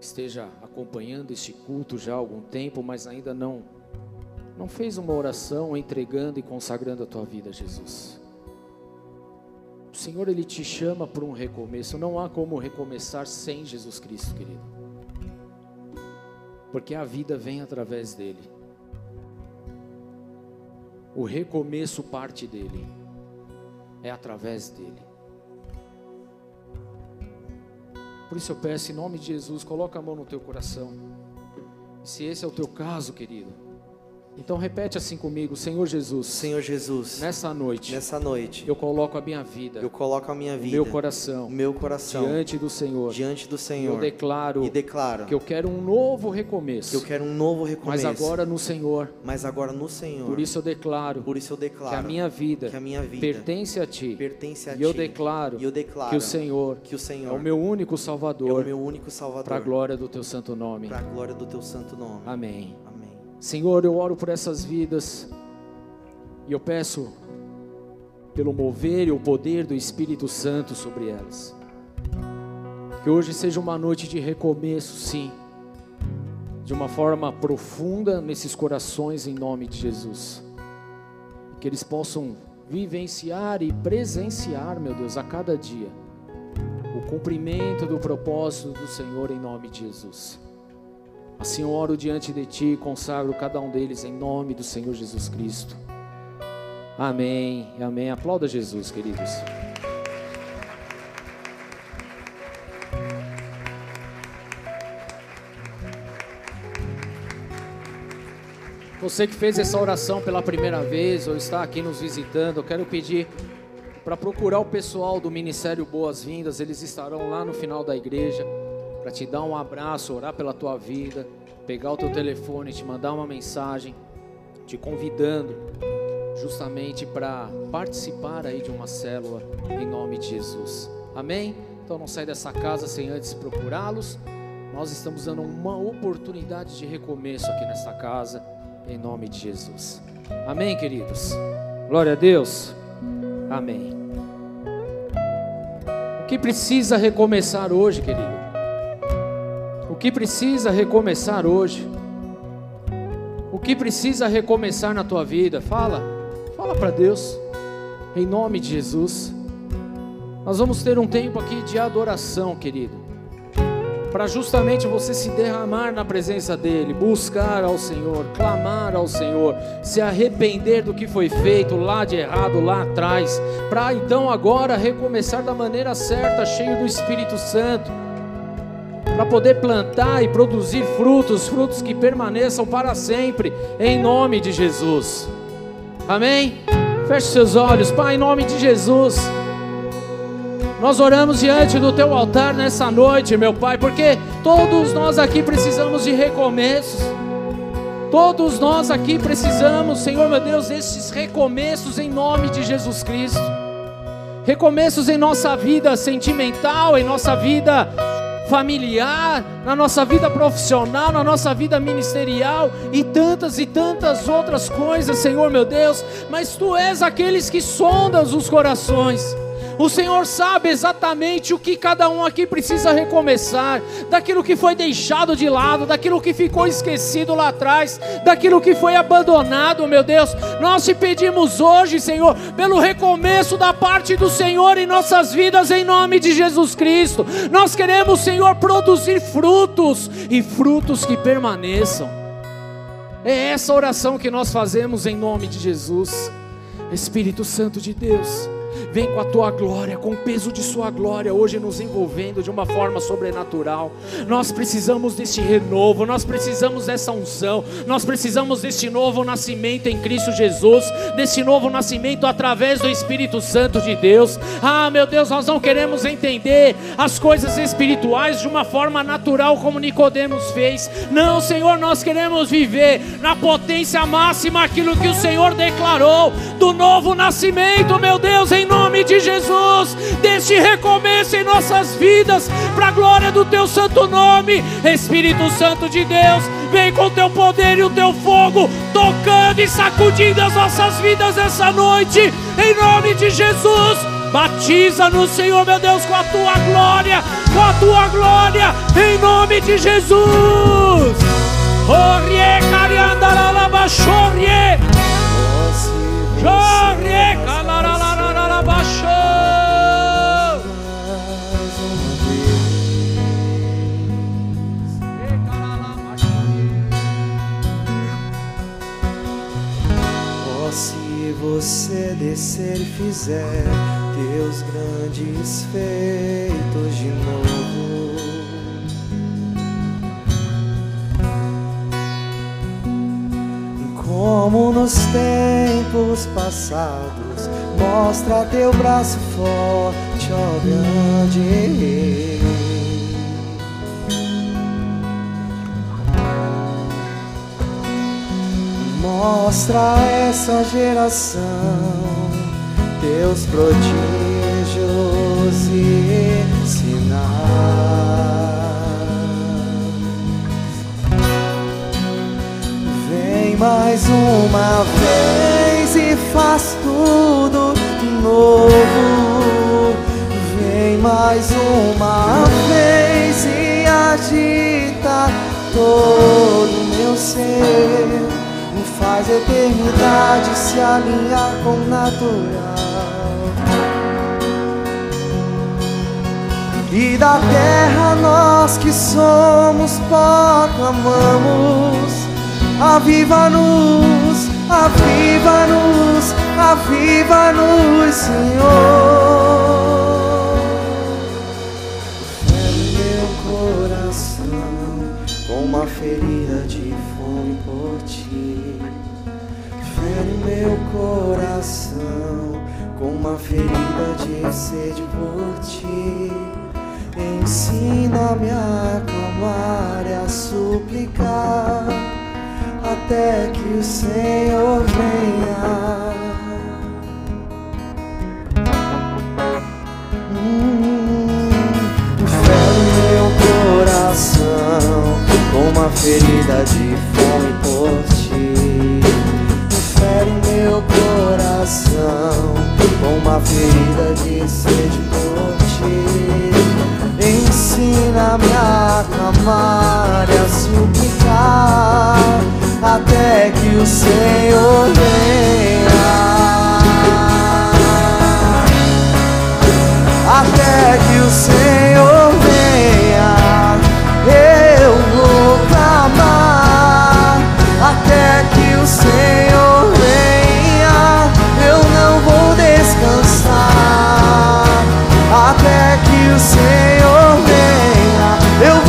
esteja acompanhando este culto já há algum tempo, mas ainda não não fez uma oração entregando e consagrando a tua vida a Jesus. O Senhor ele te chama para um recomeço. Não há como recomeçar sem Jesus Cristo, querido. Porque a vida vem através dele. O recomeço parte dele. É através dele. Por isso eu peço em nome de Jesus, coloca a mão no teu coração. Se esse é o teu caso, querido, então repete assim comigo, Senhor Jesus. Senhor Jesus. Nessa noite. Nessa noite. Eu coloco a minha vida. Eu coloco a minha vida. Meu coração. Meu coração. Diante do Senhor. Diante do Senhor. Eu declaro. E declaro. Que eu quero um novo recomeço. Que eu quero um novo recomeço. Mas agora no Senhor. Mas agora no Senhor. Por isso eu declaro. Por isso eu declaro. Que a minha vida. Que a minha vida. Pertence a ti. Pertence a e ti. Eu declaro. E eu declaro. Que o Senhor. Que o Senhor. É o meu único Salvador. É o meu único Salvador. Para a glória do teu santo nome. Para a glória do teu santo nome. Amém. Senhor, eu oro por essas vidas e eu peço pelo mover e o poder do Espírito Santo sobre elas. Que hoje seja uma noite de recomeço, sim, de uma forma profunda nesses corações, em nome de Jesus. Que eles possam vivenciar e presenciar, meu Deus, a cada dia, o cumprimento do propósito do Senhor, em nome de Jesus. Assim eu oro diante de Ti e consagro cada um deles em nome do Senhor Jesus Cristo. Amém, amém. Aplauda Jesus, queridos. Você que fez essa oração pela primeira vez ou está aqui nos visitando, eu quero pedir para procurar o pessoal do Ministério Boas-Vindas, eles estarão lá no final da igreja para te dar um abraço, orar pela tua vida, pegar o teu telefone, te mandar uma mensagem, te convidando justamente para participar aí de uma célula em nome de Jesus. Amém? Então não sai dessa casa sem antes procurá-los. Nós estamos dando uma oportunidade de recomeço aqui nesta casa em nome de Jesus. Amém, queridos. Glória a Deus. Amém. O que precisa recomeçar hoje, querido? Que precisa recomeçar hoje? O que precisa recomeçar na tua vida? Fala, fala para Deus, em nome de Jesus. Nós vamos ter um tempo aqui de adoração, querido, para justamente você se derramar na presença dEle, buscar ao Senhor, clamar ao Senhor, se arrepender do que foi feito lá de errado, lá atrás, para então agora recomeçar da maneira certa, cheio do Espírito Santo para poder plantar e produzir frutos, frutos que permaneçam para sempre, em nome de Jesus. Amém? Feche seus olhos, Pai, em nome de Jesus. Nós oramos diante do teu altar nessa noite, meu Pai, porque todos nós aqui precisamos de recomeços. Todos nós aqui precisamos, Senhor meu Deus, desses recomeços em nome de Jesus Cristo. Recomeços em nossa vida sentimental, em nossa vida familiar, na nossa vida profissional, na nossa vida ministerial e tantas e tantas outras coisas, Senhor meu Deus. Mas tu és aqueles que sondas os corações. O Senhor sabe exatamente o que cada um aqui precisa recomeçar, daquilo que foi deixado de lado, daquilo que ficou esquecido lá atrás, daquilo que foi abandonado, meu Deus. Nós te pedimos hoje, Senhor, pelo recomeço da parte do Senhor em nossas vidas, em nome de Jesus Cristo. Nós queremos, Senhor, produzir frutos e frutos que permaneçam. É essa oração que nós fazemos em nome de Jesus. Espírito Santo de Deus Vem com a tua glória, com o peso de Sua glória, hoje nos envolvendo de uma forma sobrenatural. Nós precisamos deste renovo, nós precisamos dessa unção, nós precisamos deste novo nascimento em Cristo Jesus, desse novo nascimento através do Espírito Santo de Deus. Ah, meu Deus, nós não queremos entender as coisas espirituais de uma forma natural como Nicodemos fez. Não, Senhor, nós queremos viver na potência máxima aquilo que o Senhor declarou do novo nascimento, meu Deus, em nome de Jesus, deste recomeço em nossas vidas, para a glória do teu santo nome, Espírito Santo de Deus, vem com o teu poder e o teu fogo, tocando e sacudindo as nossas vidas essa noite, em nome de Jesus. Batiza-nos, Senhor meu Deus, com a tua glória, com a tua glória, em nome de Jesus. Orie, cariandaralaba, chorie. Chorie, você descer e fizer teus grandes feitos de novo. Como nos tempos passados, mostra teu braço forte, ó grande rei. Mostra a essa geração teus prodígios e sinais. Vem mais uma vez e faz tudo novo. Vem mais uma vez e agita todo meu ser. Faz a eternidade se alinhar com o natural. E da terra nós que somos pó clamamos. Aviva-nos, aviva-nos, aviva-nos, Senhor. Fere meu coração com uma ferida Fere meu coração com uma ferida de sede por ti. Ensina-me a clamar e a suplicar até que o Senhor venha. Hum, meu coração com uma ferida de fome por ti. Coração com uma ferida de sede por ti. Ensina-me a clamar e a suplicar até que o Senhor venha. Eu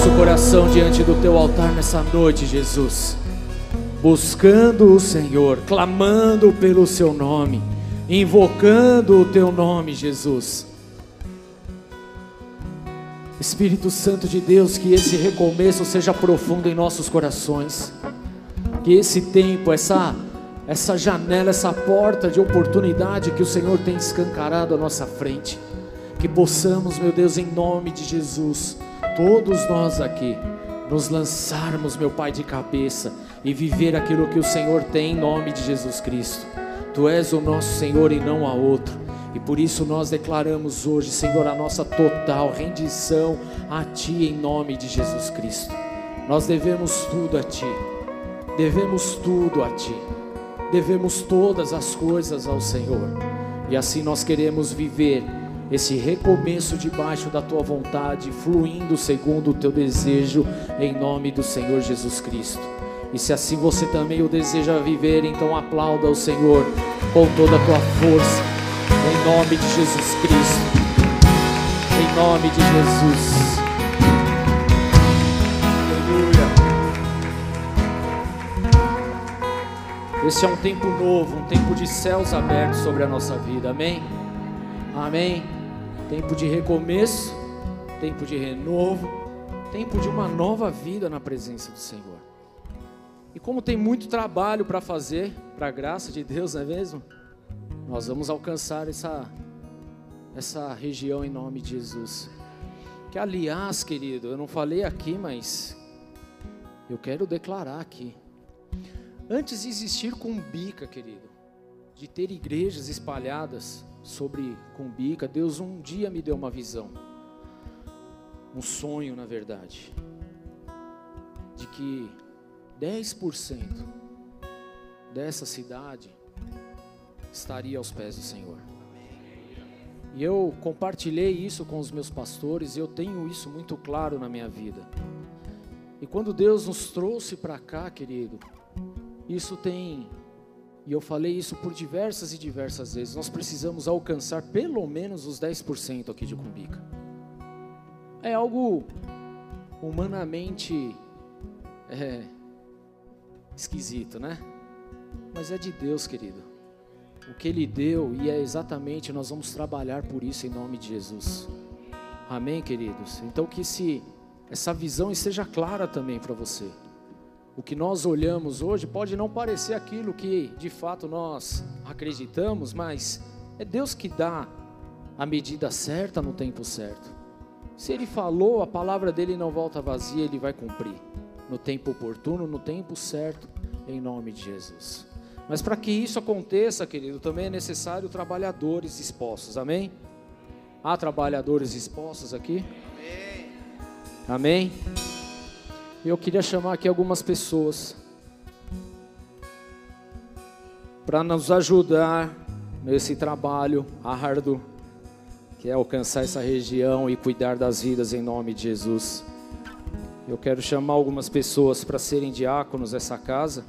nosso coração diante do teu altar nessa noite, Jesus. Buscando o Senhor, clamando pelo seu nome, invocando o teu nome, Jesus. Espírito Santo de Deus, que esse recomeço seja profundo em nossos corações. Que esse tempo, essa essa janela, essa porta de oportunidade que o Senhor tem escancarado à nossa frente, que possamos, meu Deus, em nome de Jesus, todos nós aqui, nos lançarmos, meu Pai, de cabeça e viver aquilo que o Senhor tem em nome de Jesus Cristo. Tu és o nosso Senhor e não há outro. E por isso nós declaramos hoje, Senhor, a nossa total rendição a Ti em nome de Jesus Cristo. Nós devemos tudo a Ti, devemos tudo a Ti, devemos todas as coisas ao Senhor. E assim nós queremos viver esse recomeço debaixo da tua vontade, fluindo segundo o teu desejo, em nome do Senhor Jesus Cristo. E se assim você também o deseja viver, então aplauda o Senhor com toda a tua força, em nome de Jesus Cristo. Em nome de Jesus. Aleluia. Esse é um tempo novo, um tempo de céus abertos sobre a nossa vida. Amém? Amém tempo de recomeço, tempo de renovo, tempo de uma nova vida na presença do Senhor. E como tem muito trabalho para fazer, para a graça de Deus, não é mesmo? Nós vamos alcançar essa, essa região em nome de Jesus. Que aliás, querido, eu não falei aqui, mas eu quero declarar aqui. Antes de existir Cumbica, querido, de ter igrejas espalhadas, sobre Cumbica, Deus um dia me deu uma visão, um sonho, na verdade, de que 10% dessa cidade estaria aos pés do Senhor. E eu compartilhei isso com os meus pastores, e eu tenho isso muito claro na minha vida. E quando Deus nos trouxe para cá, querido, isso tem e eu falei isso por diversas e diversas vezes, nós precisamos alcançar pelo menos os 10% aqui de Cumbica. É algo humanamente é, esquisito, né? Mas é de Deus, querido. O que Ele deu, e é exatamente, nós vamos trabalhar por isso em nome de Jesus. Amém, queridos? Então que se essa visão esteja clara também para você o que nós olhamos hoje pode não parecer aquilo que de fato nós acreditamos, mas é Deus que dá a medida certa no tempo certo. Se Ele falou, a palavra dele não volta vazia, Ele vai cumprir no tempo oportuno, no tempo certo, em nome de Jesus. Mas para que isso aconteça, querido, também é necessário trabalhadores expostos, amém? Há trabalhadores expostos aqui? Amém? amém? Eu queria chamar aqui algumas pessoas para nos ajudar nesse trabalho árduo que é alcançar essa região e cuidar das vidas em nome de Jesus. Eu quero chamar algumas pessoas para serem diáconos dessa casa.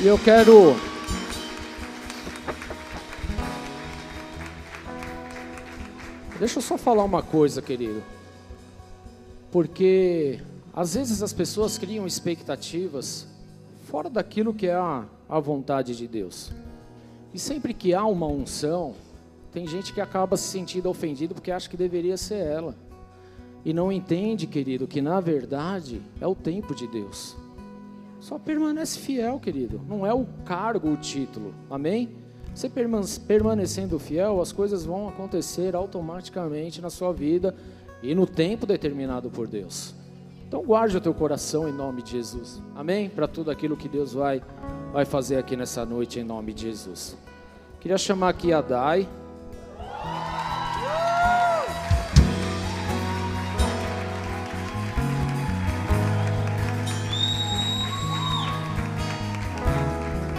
E eu quero Deixa eu só falar uma coisa, querido. Porque às vezes as pessoas criam expectativas fora daquilo que é a, a vontade de Deus. E sempre que há uma unção, tem gente que acaba se sentindo ofendido porque acha que deveria ser ela. E não entende, querido, que na verdade é o tempo de Deus. Só permanece fiel, querido. Não é o cargo, o título. Amém? Você permanecendo fiel, as coisas vão acontecer automaticamente na sua vida e no tempo determinado por Deus. Então guarde o teu coração em nome de Jesus. Amém? Para tudo aquilo que Deus vai vai fazer aqui nessa noite em nome de Jesus. Queria chamar aqui a Dai.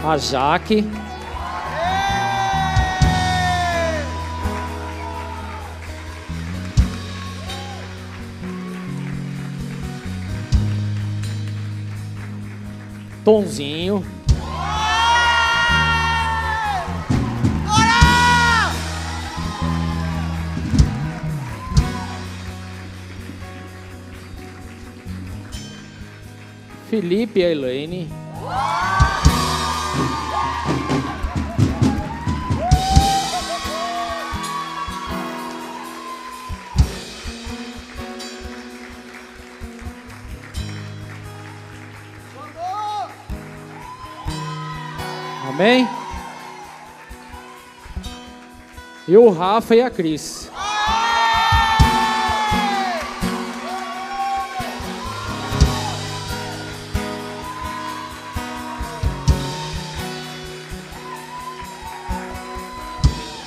A Jaque. Tonzinho. Felipe e Elaine. Amém? E o Rafa e a Cris.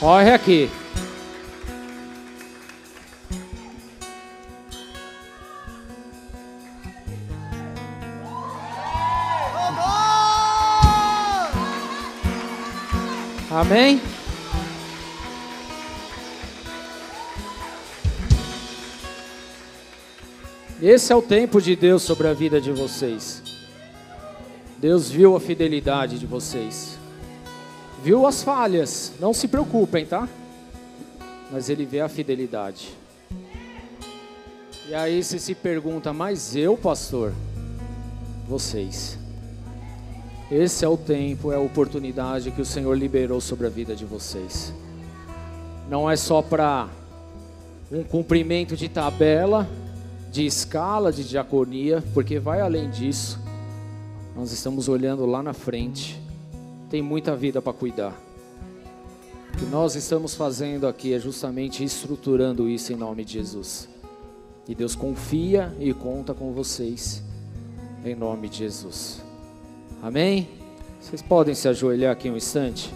Corre aqui. Amém? Esse é o tempo de Deus sobre a vida de vocês. Deus viu a fidelidade de vocês. Viu as falhas, não se preocupem, tá? Mas Ele vê a fidelidade. E aí você se pergunta, mas eu, pastor? Vocês. Esse é o tempo, é a oportunidade que o Senhor liberou sobre a vida de vocês. Não é só para um cumprimento de tabela, de escala de diaconia, porque vai além disso. Nós estamos olhando lá na frente. Tem muita vida para cuidar. O que nós estamos fazendo aqui é justamente estruturando isso em nome de Jesus. E Deus confia e conta com vocês em nome de Jesus. Amém? Vocês podem se ajoelhar aqui um instante?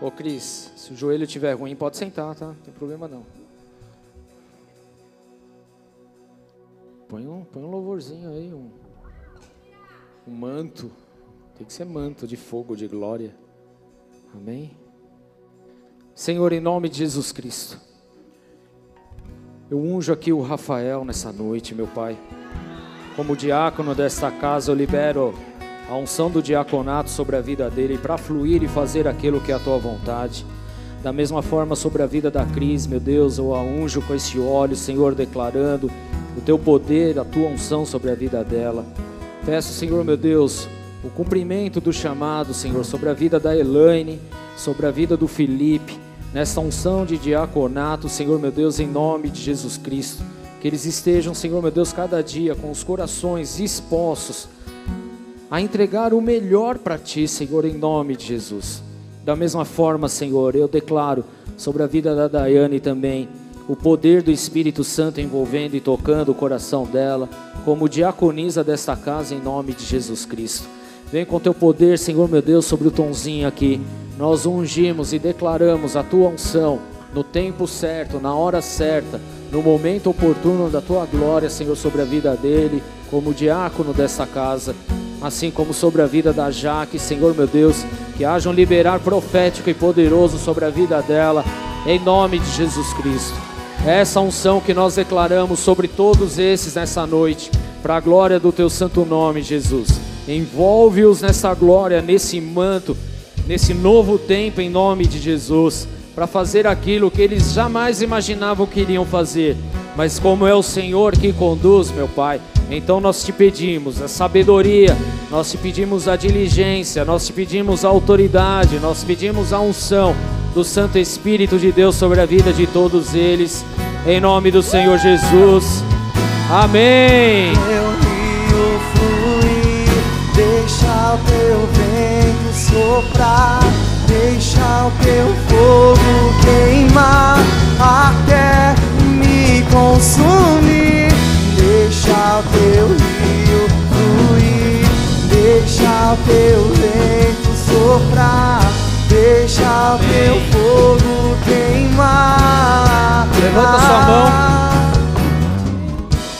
Ô Cris, se o joelho estiver ruim, pode sentar, tá? Não tem problema não. Põe um, põe um louvorzinho aí, um um manto, tem que ser manto de fogo, de glória. Amém? Senhor, em nome de Jesus Cristo, eu unjo aqui o Rafael nessa noite, meu Pai. Como diácono desta casa, eu libero a unção do diaconato sobre a vida dele para fluir e fazer aquilo que é a tua vontade. Da mesma forma sobre a vida da Cris, meu Deus, eu a unjo com esse óleo, Senhor, declarando o teu poder, a tua unção sobre a vida dela. Peço, Senhor meu Deus, o cumprimento do chamado, Senhor, sobre a vida da Elaine, sobre a vida do Felipe, nessa unção de diaconato, Senhor meu Deus, em nome de Jesus Cristo. Que eles estejam, Senhor meu Deus, cada dia com os corações expostos a entregar o melhor para Ti, Senhor, em nome de Jesus. Da mesma forma, Senhor, eu declaro sobre a vida da Daiane também o poder do Espírito Santo envolvendo e tocando o coração dela, como diaconisa desta casa, em nome de Jesus Cristo. Vem com teu poder, Senhor meu Deus, sobre o tonzinho aqui. Nós ungimos e declaramos a tua unção no tempo certo, na hora certa, no momento oportuno da tua glória, Senhor, sobre a vida dele, como diácono desta casa, assim como sobre a vida da Jaque, Senhor meu Deus, que haja um liberar profético e poderoso sobre a vida dela, em nome de Jesus Cristo. Essa unção que nós declaramos sobre todos esses nessa noite, para a glória do teu santo nome, Jesus. Envolve-os nessa glória, nesse manto, nesse novo tempo em nome de Jesus, para fazer aquilo que eles jamais imaginavam que iriam fazer. Mas como é o Senhor que conduz, meu Pai, então nós te pedimos a sabedoria, nós te pedimos a diligência, nós te pedimos a autoridade, nós pedimos a unção do Santo Espírito de Deus sobre a vida de todos eles, em nome do Senhor Jesus. Amém. Teu rio fluir, deixa o teu vento soprar, deixa o teu fogo queimar até me consumir. Deixa o teu rio fluir, deixa o teu vento soprar. Deixa o teu fogo queimar. Levanta sua mão.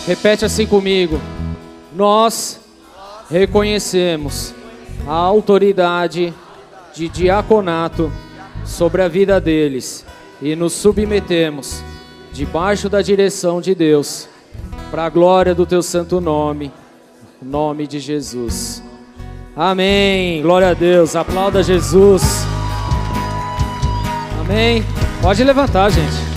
Repete assim comigo. Nós reconhecemos a autoridade de diaconato sobre a vida deles e nos submetemos debaixo da direção de Deus para a glória do teu santo nome, nome de Jesus. Amém. Glória a Deus. Aplauda Jesus. Amém. Pode levantar, gente.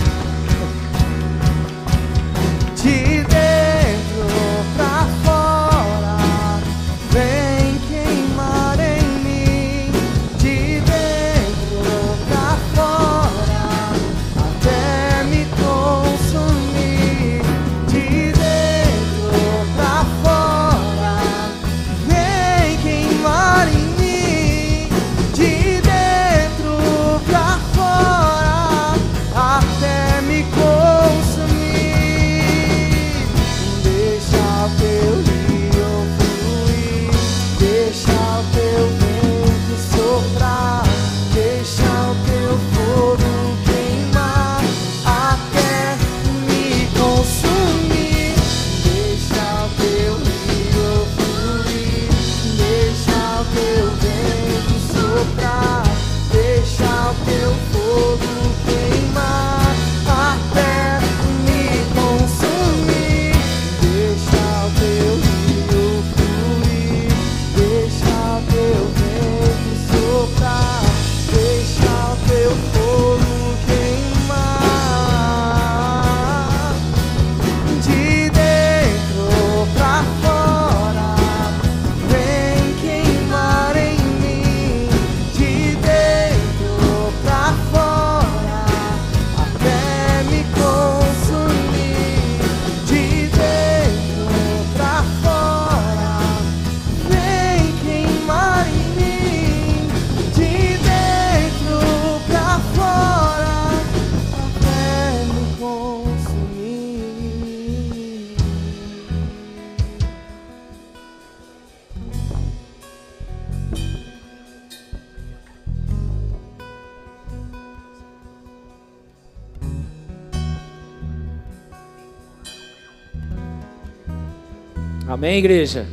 Amém, igreja?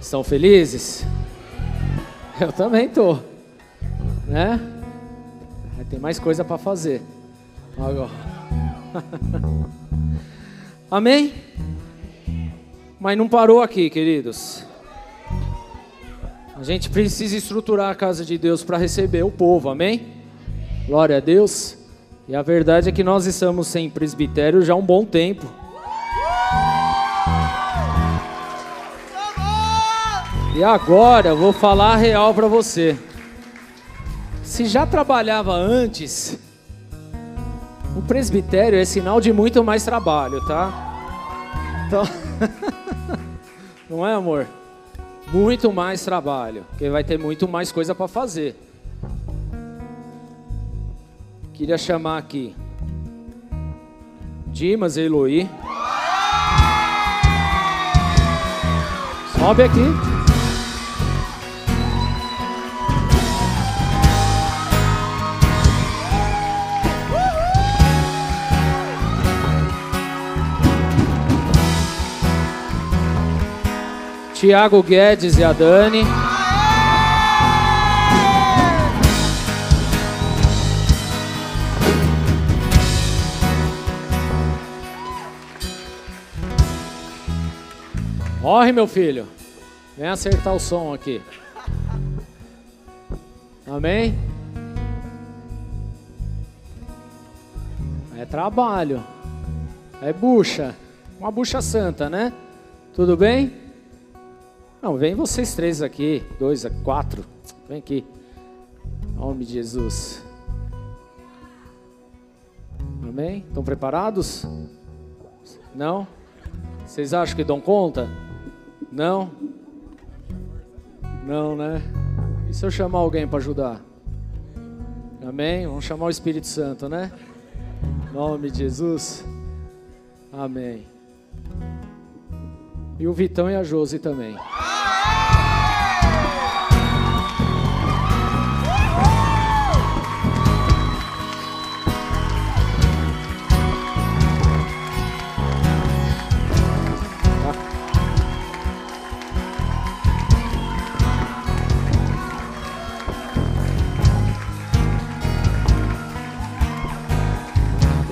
Estão felizes? Eu também tô, né? Tem mais coisa para fazer. Agora. Amém? Mas não parou aqui, queridos. A gente precisa estruturar a casa de Deus para receber o povo, amém? Glória a Deus. E a verdade é que nós estamos sem presbitério já há um bom tempo. E agora eu vou falar a real para você. Se já trabalhava antes, o presbitério é sinal de muito mais trabalho, tá? Então, não é, amor? Muito mais trabalho, porque vai ter muito mais coisa para fazer. Queria chamar aqui Dimas e Eloy. Sobe aqui. Tiago Guedes e a Dani. Morre, meu filho. Vem acertar o som aqui. Amém? É trabalho. É bucha. Uma bucha santa, né? Tudo bem? Não, vem vocês três aqui, dois, quatro, vem aqui. Em nome de Jesus. Amém? Estão preparados? Não? Vocês acham que dão conta? Não? Não, né? E se eu chamar alguém para ajudar? Amém? Vamos chamar o Espírito Santo, né? Em nome de Jesus. Amém. E o Vitão e a Josi também.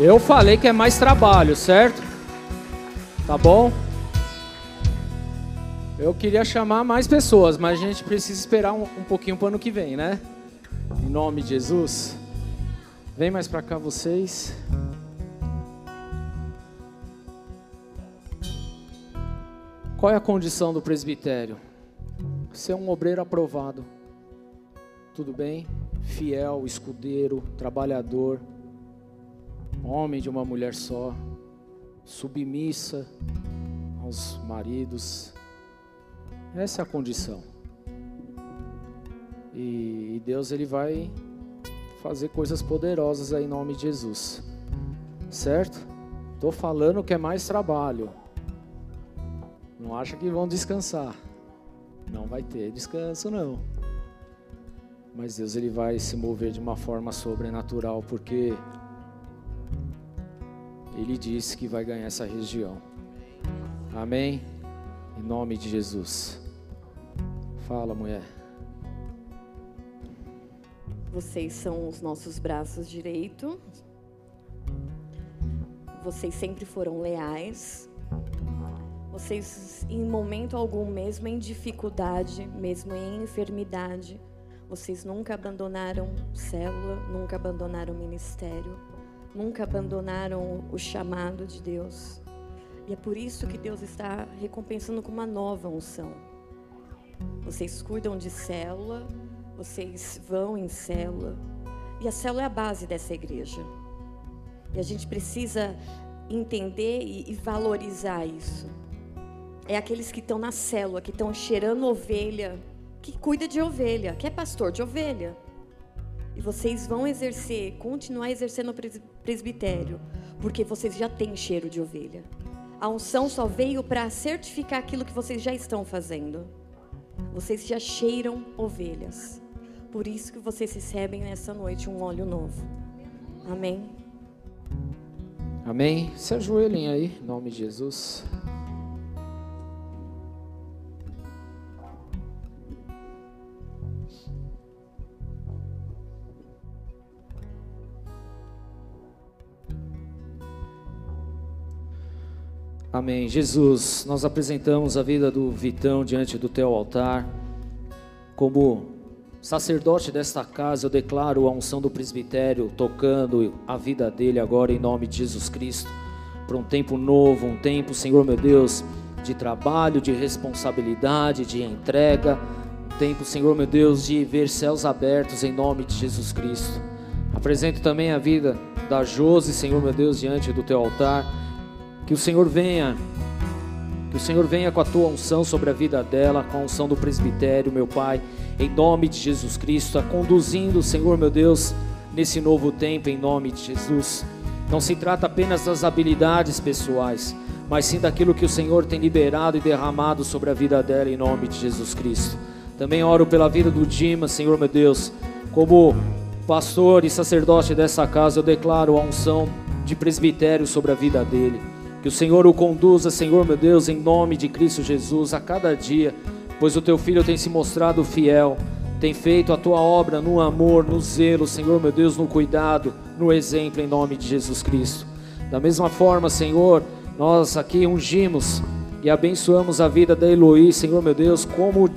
Eu falei que é mais trabalho, certo? Tá bom? Eu queria chamar mais pessoas, mas a gente precisa esperar um, um pouquinho para o ano que vem, né? Em nome de Jesus. Vem mais para cá vocês. Qual é a condição do presbitério? Ser um obreiro aprovado. Tudo bem? Fiel, escudeiro, trabalhador, homem de uma mulher só, submissa aos maridos. Essa é a condição. E Deus ele vai fazer coisas poderosas aí em nome de Jesus. Certo? Tô falando que é mais trabalho. Não acha que vão descansar. Não vai ter descanso não. Mas Deus ele vai se mover de uma forma sobrenatural porque ele disse que vai ganhar essa região. Amém. Em nome de Jesus. Fala, mulher. Vocês são os nossos braços direitos. Vocês sempre foram leais. Vocês, em momento algum, mesmo em dificuldade, mesmo em enfermidade, vocês nunca abandonaram célula, nunca abandonaram ministério, nunca abandonaram o chamado de Deus. E é por isso que Deus está recompensando com uma nova unção. Vocês cuidam de célula, vocês vão em célula, e a célula é a base dessa igreja. E a gente precisa entender e, valorizar isso. É aqueles que estão na célula, que estão cheirando ovelha, que cuida de ovelha, que é pastor de ovelha. E vocês vão exercer, continuar exercendo o presbitério, porque vocês já têm cheiro de ovelha. A unção só veio para certificar aquilo que vocês já estão fazendo. Vocês já cheiram ovelhas. Por isso que vocês recebem nessa noite um óleo novo. Amém. Amém. Se ajoelhem aí, em nome de Jesus. Amém. Jesus, nós apresentamos a vida do Vitão diante do teu altar. Como sacerdote desta casa, eu declaro a unção do presbitério tocando a vida dele agora em nome de Jesus Cristo. Para um tempo novo, um tempo, Senhor meu Deus, de trabalho, de responsabilidade, de entrega. Um tempo, Senhor meu Deus, de ver céus abertos em nome de Jesus Cristo. Apresento também a vida da Jose, Senhor meu Deus, diante do teu altar que o Senhor venha, que o Senhor venha com a tua unção sobre a vida dela, com a unção do presbitério, meu Pai, em nome de Jesus Cristo, a conduzindo, Senhor meu Deus, nesse novo tempo, em nome de Jesus. Não se trata apenas das habilidades pessoais, mas sim daquilo que o Senhor tem liberado e derramado sobre a vida dela, em nome de Jesus Cristo. Também oro pela vida do Dima, Senhor meu Deus, como pastor e sacerdote dessa casa, eu declaro a unção de presbitério sobre a vida dele. Que o Senhor o conduza, Senhor meu Deus, em nome de Cristo Jesus, a cada dia, pois o teu filho tem se mostrado fiel, tem feito a tua obra no amor, no zelo, Senhor meu Deus, no cuidado, no exemplo, em nome de Jesus Cristo. Da mesma forma, Senhor, nós aqui ungimos e abençoamos a vida da Eloí, Senhor meu Deus, como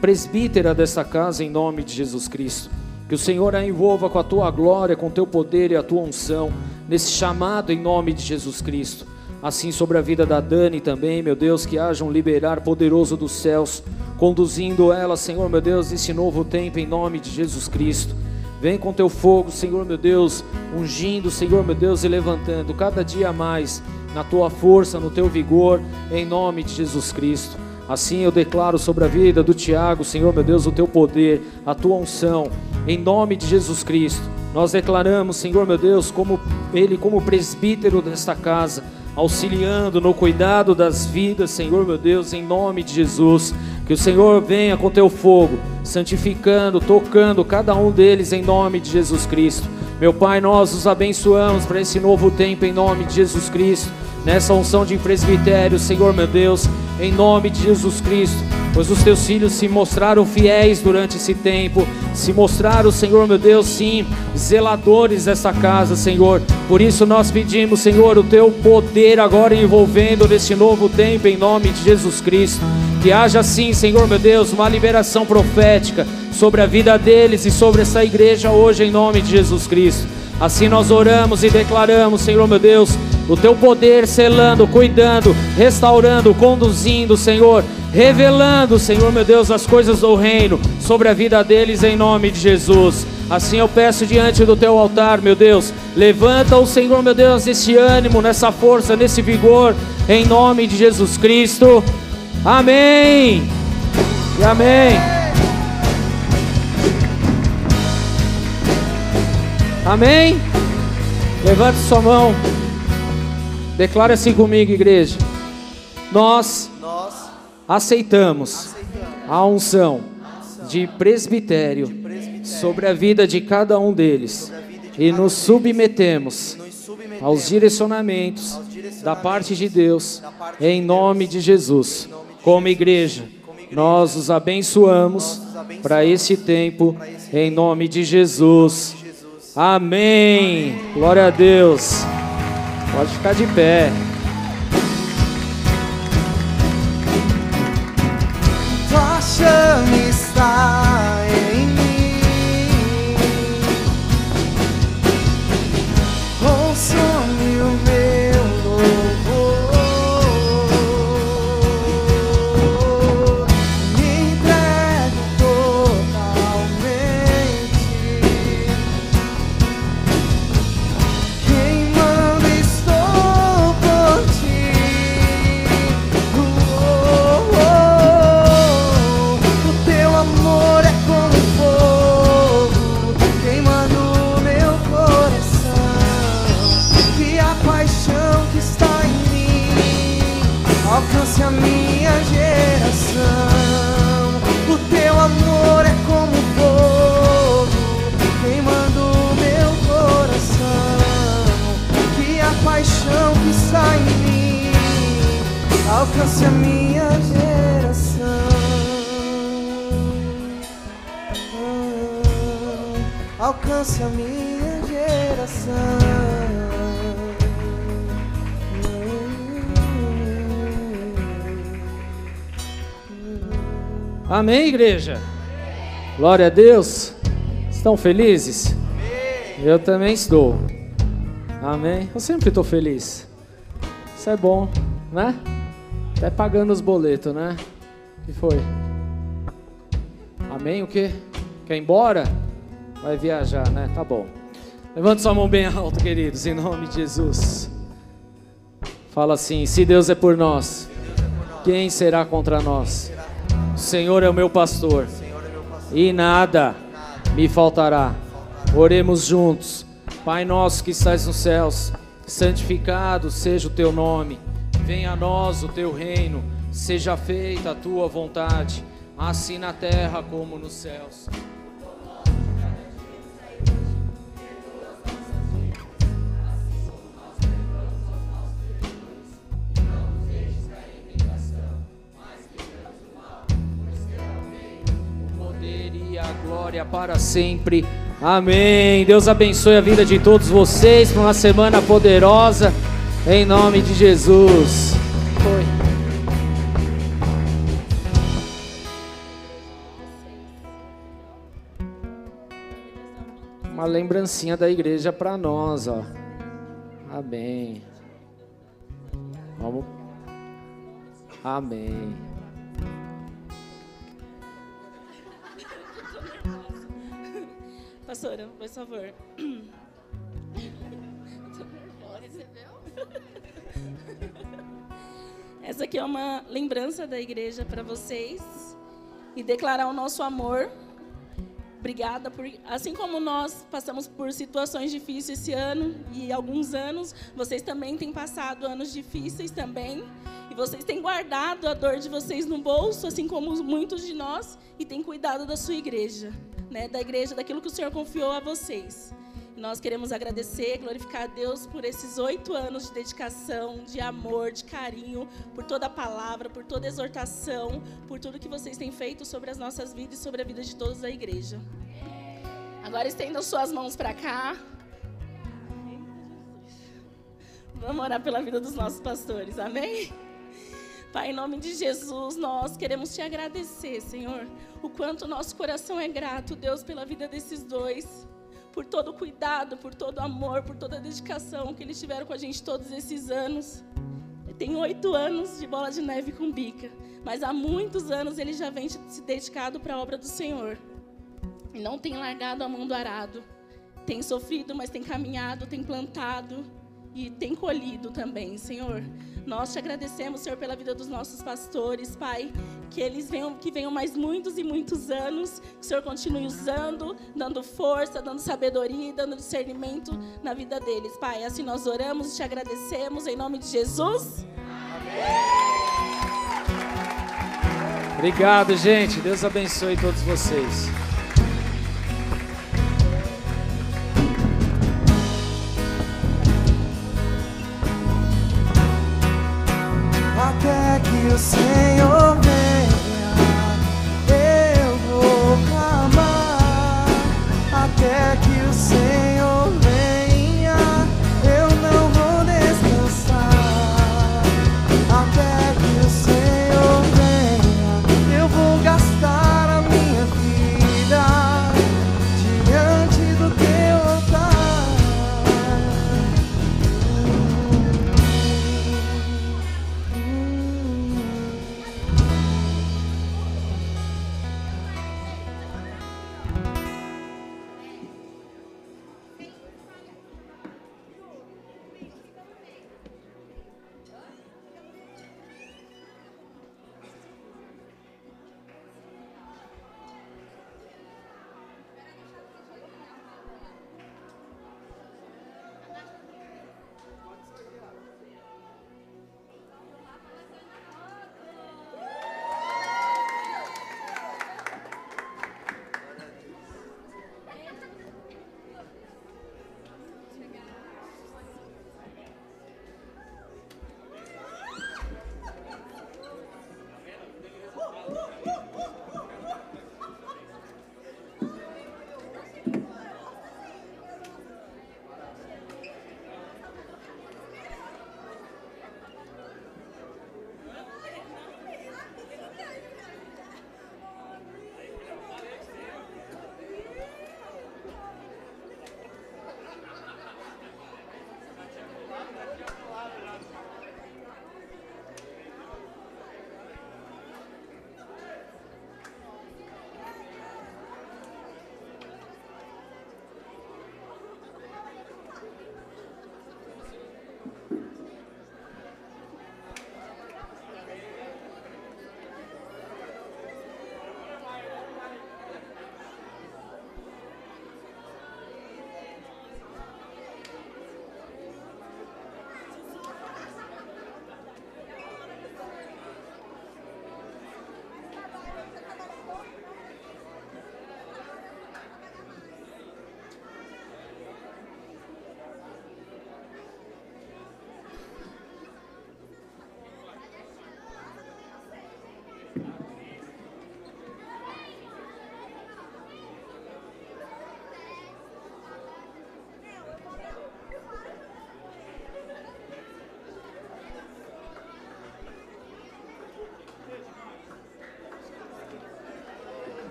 presbítera desta casa, em nome de Jesus Cristo. Que o Senhor a envolva com a tua glória, com o teu poder e a tua unção, nesse chamado em nome de Jesus Cristo. Assim sobre a vida da Dani também, meu Deus, que haja um liberar poderoso dos céus, conduzindo ela, Senhor, meu Deus, nesse novo tempo em nome de Jesus Cristo. Vem com teu fogo, Senhor, meu Deus, ungindo, Senhor, meu Deus, e levantando cada dia mais na tua força, no teu vigor, em nome de Jesus Cristo. Assim eu declaro sobre a vida do Tiago, Senhor meu Deus, o teu poder, a tua unção, em nome de Jesus Cristo. Nós declaramos, Senhor meu Deus, como ele como presbítero desta casa, auxiliando no cuidado das vidas, Senhor meu Deus, em nome de Jesus. Que o Senhor venha com teu fogo, santificando, tocando cada um deles em nome de Jesus Cristo. Meu Pai, nós os abençoamos para esse novo tempo em nome de Jesus Cristo nessa unção de presbitério, Senhor meu Deus, em nome de Jesus Cristo. pois os teus filhos se mostraram fiéis durante esse tempo, se mostraram, Senhor meu Deus, sim, zeladores dessa casa, Senhor. Por isso nós pedimos, Senhor, o teu poder agora envolvendo neste novo tempo, em nome de Jesus Cristo. Que haja sim, Senhor meu Deus, uma liberação profética sobre a vida deles e sobre essa igreja hoje, em nome de Jesus Cristo. Assim nós oramos e declaramos, Senhor meu Deus, o teu poder selando, cuidando, restaurando, conduzindo, Senhor, revelando, Senhor meu Deus, as coisas do reino sobre a vida deles em nome de Jesus. Assim eu peço diante do teu altar, meu Deus, levanta o Senhor meu Deus nesse ânimo, nessa força, nesse vigor, em nome de Jesus Cristo. Amém. E amém. Amém. Levante sua mão. Declara assim comigo, igreja. Nós, Nós aceitamos, aceitamos a unção de presbitério, sobre a vida de cada um deles e nos submetemos aos direcionamentos da parte de Deus, em nome de Jesus. Como igreja, nós os abençoamos para esse tempo, em nome de. Jesus. Amém. Glória a Deus. Pode ficar de pé. Tua chama está Ah, Alcance a minha geração. Amém, igreja? Glória a Deus. Estão felizes? Eu também estou. Amém. Eu sempre estou feliz. Isso é bom, né? Até pagando os boletos, né? O que foi? Amém? O quê? Quer ir embora? Vai viajar, né? Tá bom. Levante sua mão bem alto, queridos, em nome de Jesus. Fala assim: se Deus é por nós, quem será contra nós? O Senhor é o meu pastor, e nada me faltará. Oremos juntos. Pai nosso que estás nos céus, santificado seja o teu nome. Venha a nós o teu reino. Seja feita a tua vontade, assim na terra como nos céus. A glória para sempre. Amém. Deus abençoe a vida de todos vocês para uma semana poderosa. Em nome de Jesus. Foi. Uma lembrancinha da igreja para nós, ó. Amém. Vamos. Amém. Pastora, por favor. Essa aqui é uma lembrança da igreja para vocês e declarar o nosso amor. Obrigada por, assim como nós passamos por situações difíceis esse ano e alguns anos, vocês também têm passado anos difíceis também. E vocês têm guardado a dor de vocês no bolso, assim como muitos de nós, e têm cuidado da sua igreja, né? Da igreja, daquilo que o Senhor confiou a vocês. Nós queremos agradecer, glorificar a Deus por esses oito anos de dedicação, de amor, de carinho, por toda a palavra, por toda a exortação, por tudo que vocês têm feito sobre as nossas vidas e sobre a vida de todos da igreja. Agora estendam suas mãos para cá. Vamos orar pela vida dos nossos pastores, amém? Pai, em nome de Jesus, nós queremos te agradecer, Senhor, o quanto nosso coração é grato, Deus, pela vida desses dois por todo o cuidado, por todo o amor, por toda a dedicação que eles tiveram com a gente todos esses anos. Tem oito anos de bola de neve com bica, mas há muitos anos ele já vem se dedicado para a obra do Senhor. E não tem largado a mão do arado. Tem sofrido, mas tem caminhado, tem plantado e tem colhido também, Senhor. Nós te agradecemos, Senhor, pela vida dos nossos pastores, Pai, que eles venham, que venham mais muitos e muitos anos, que o Senhor continue usando, dando força, dando sabedoria, dando discernimento na vida deles, Pai. Assim nós oramos e te agradecemos em nome de Jesus. Obrigado, gente. Deus abençoe todos vocês. que o Senhor venha, eu vou clamar até que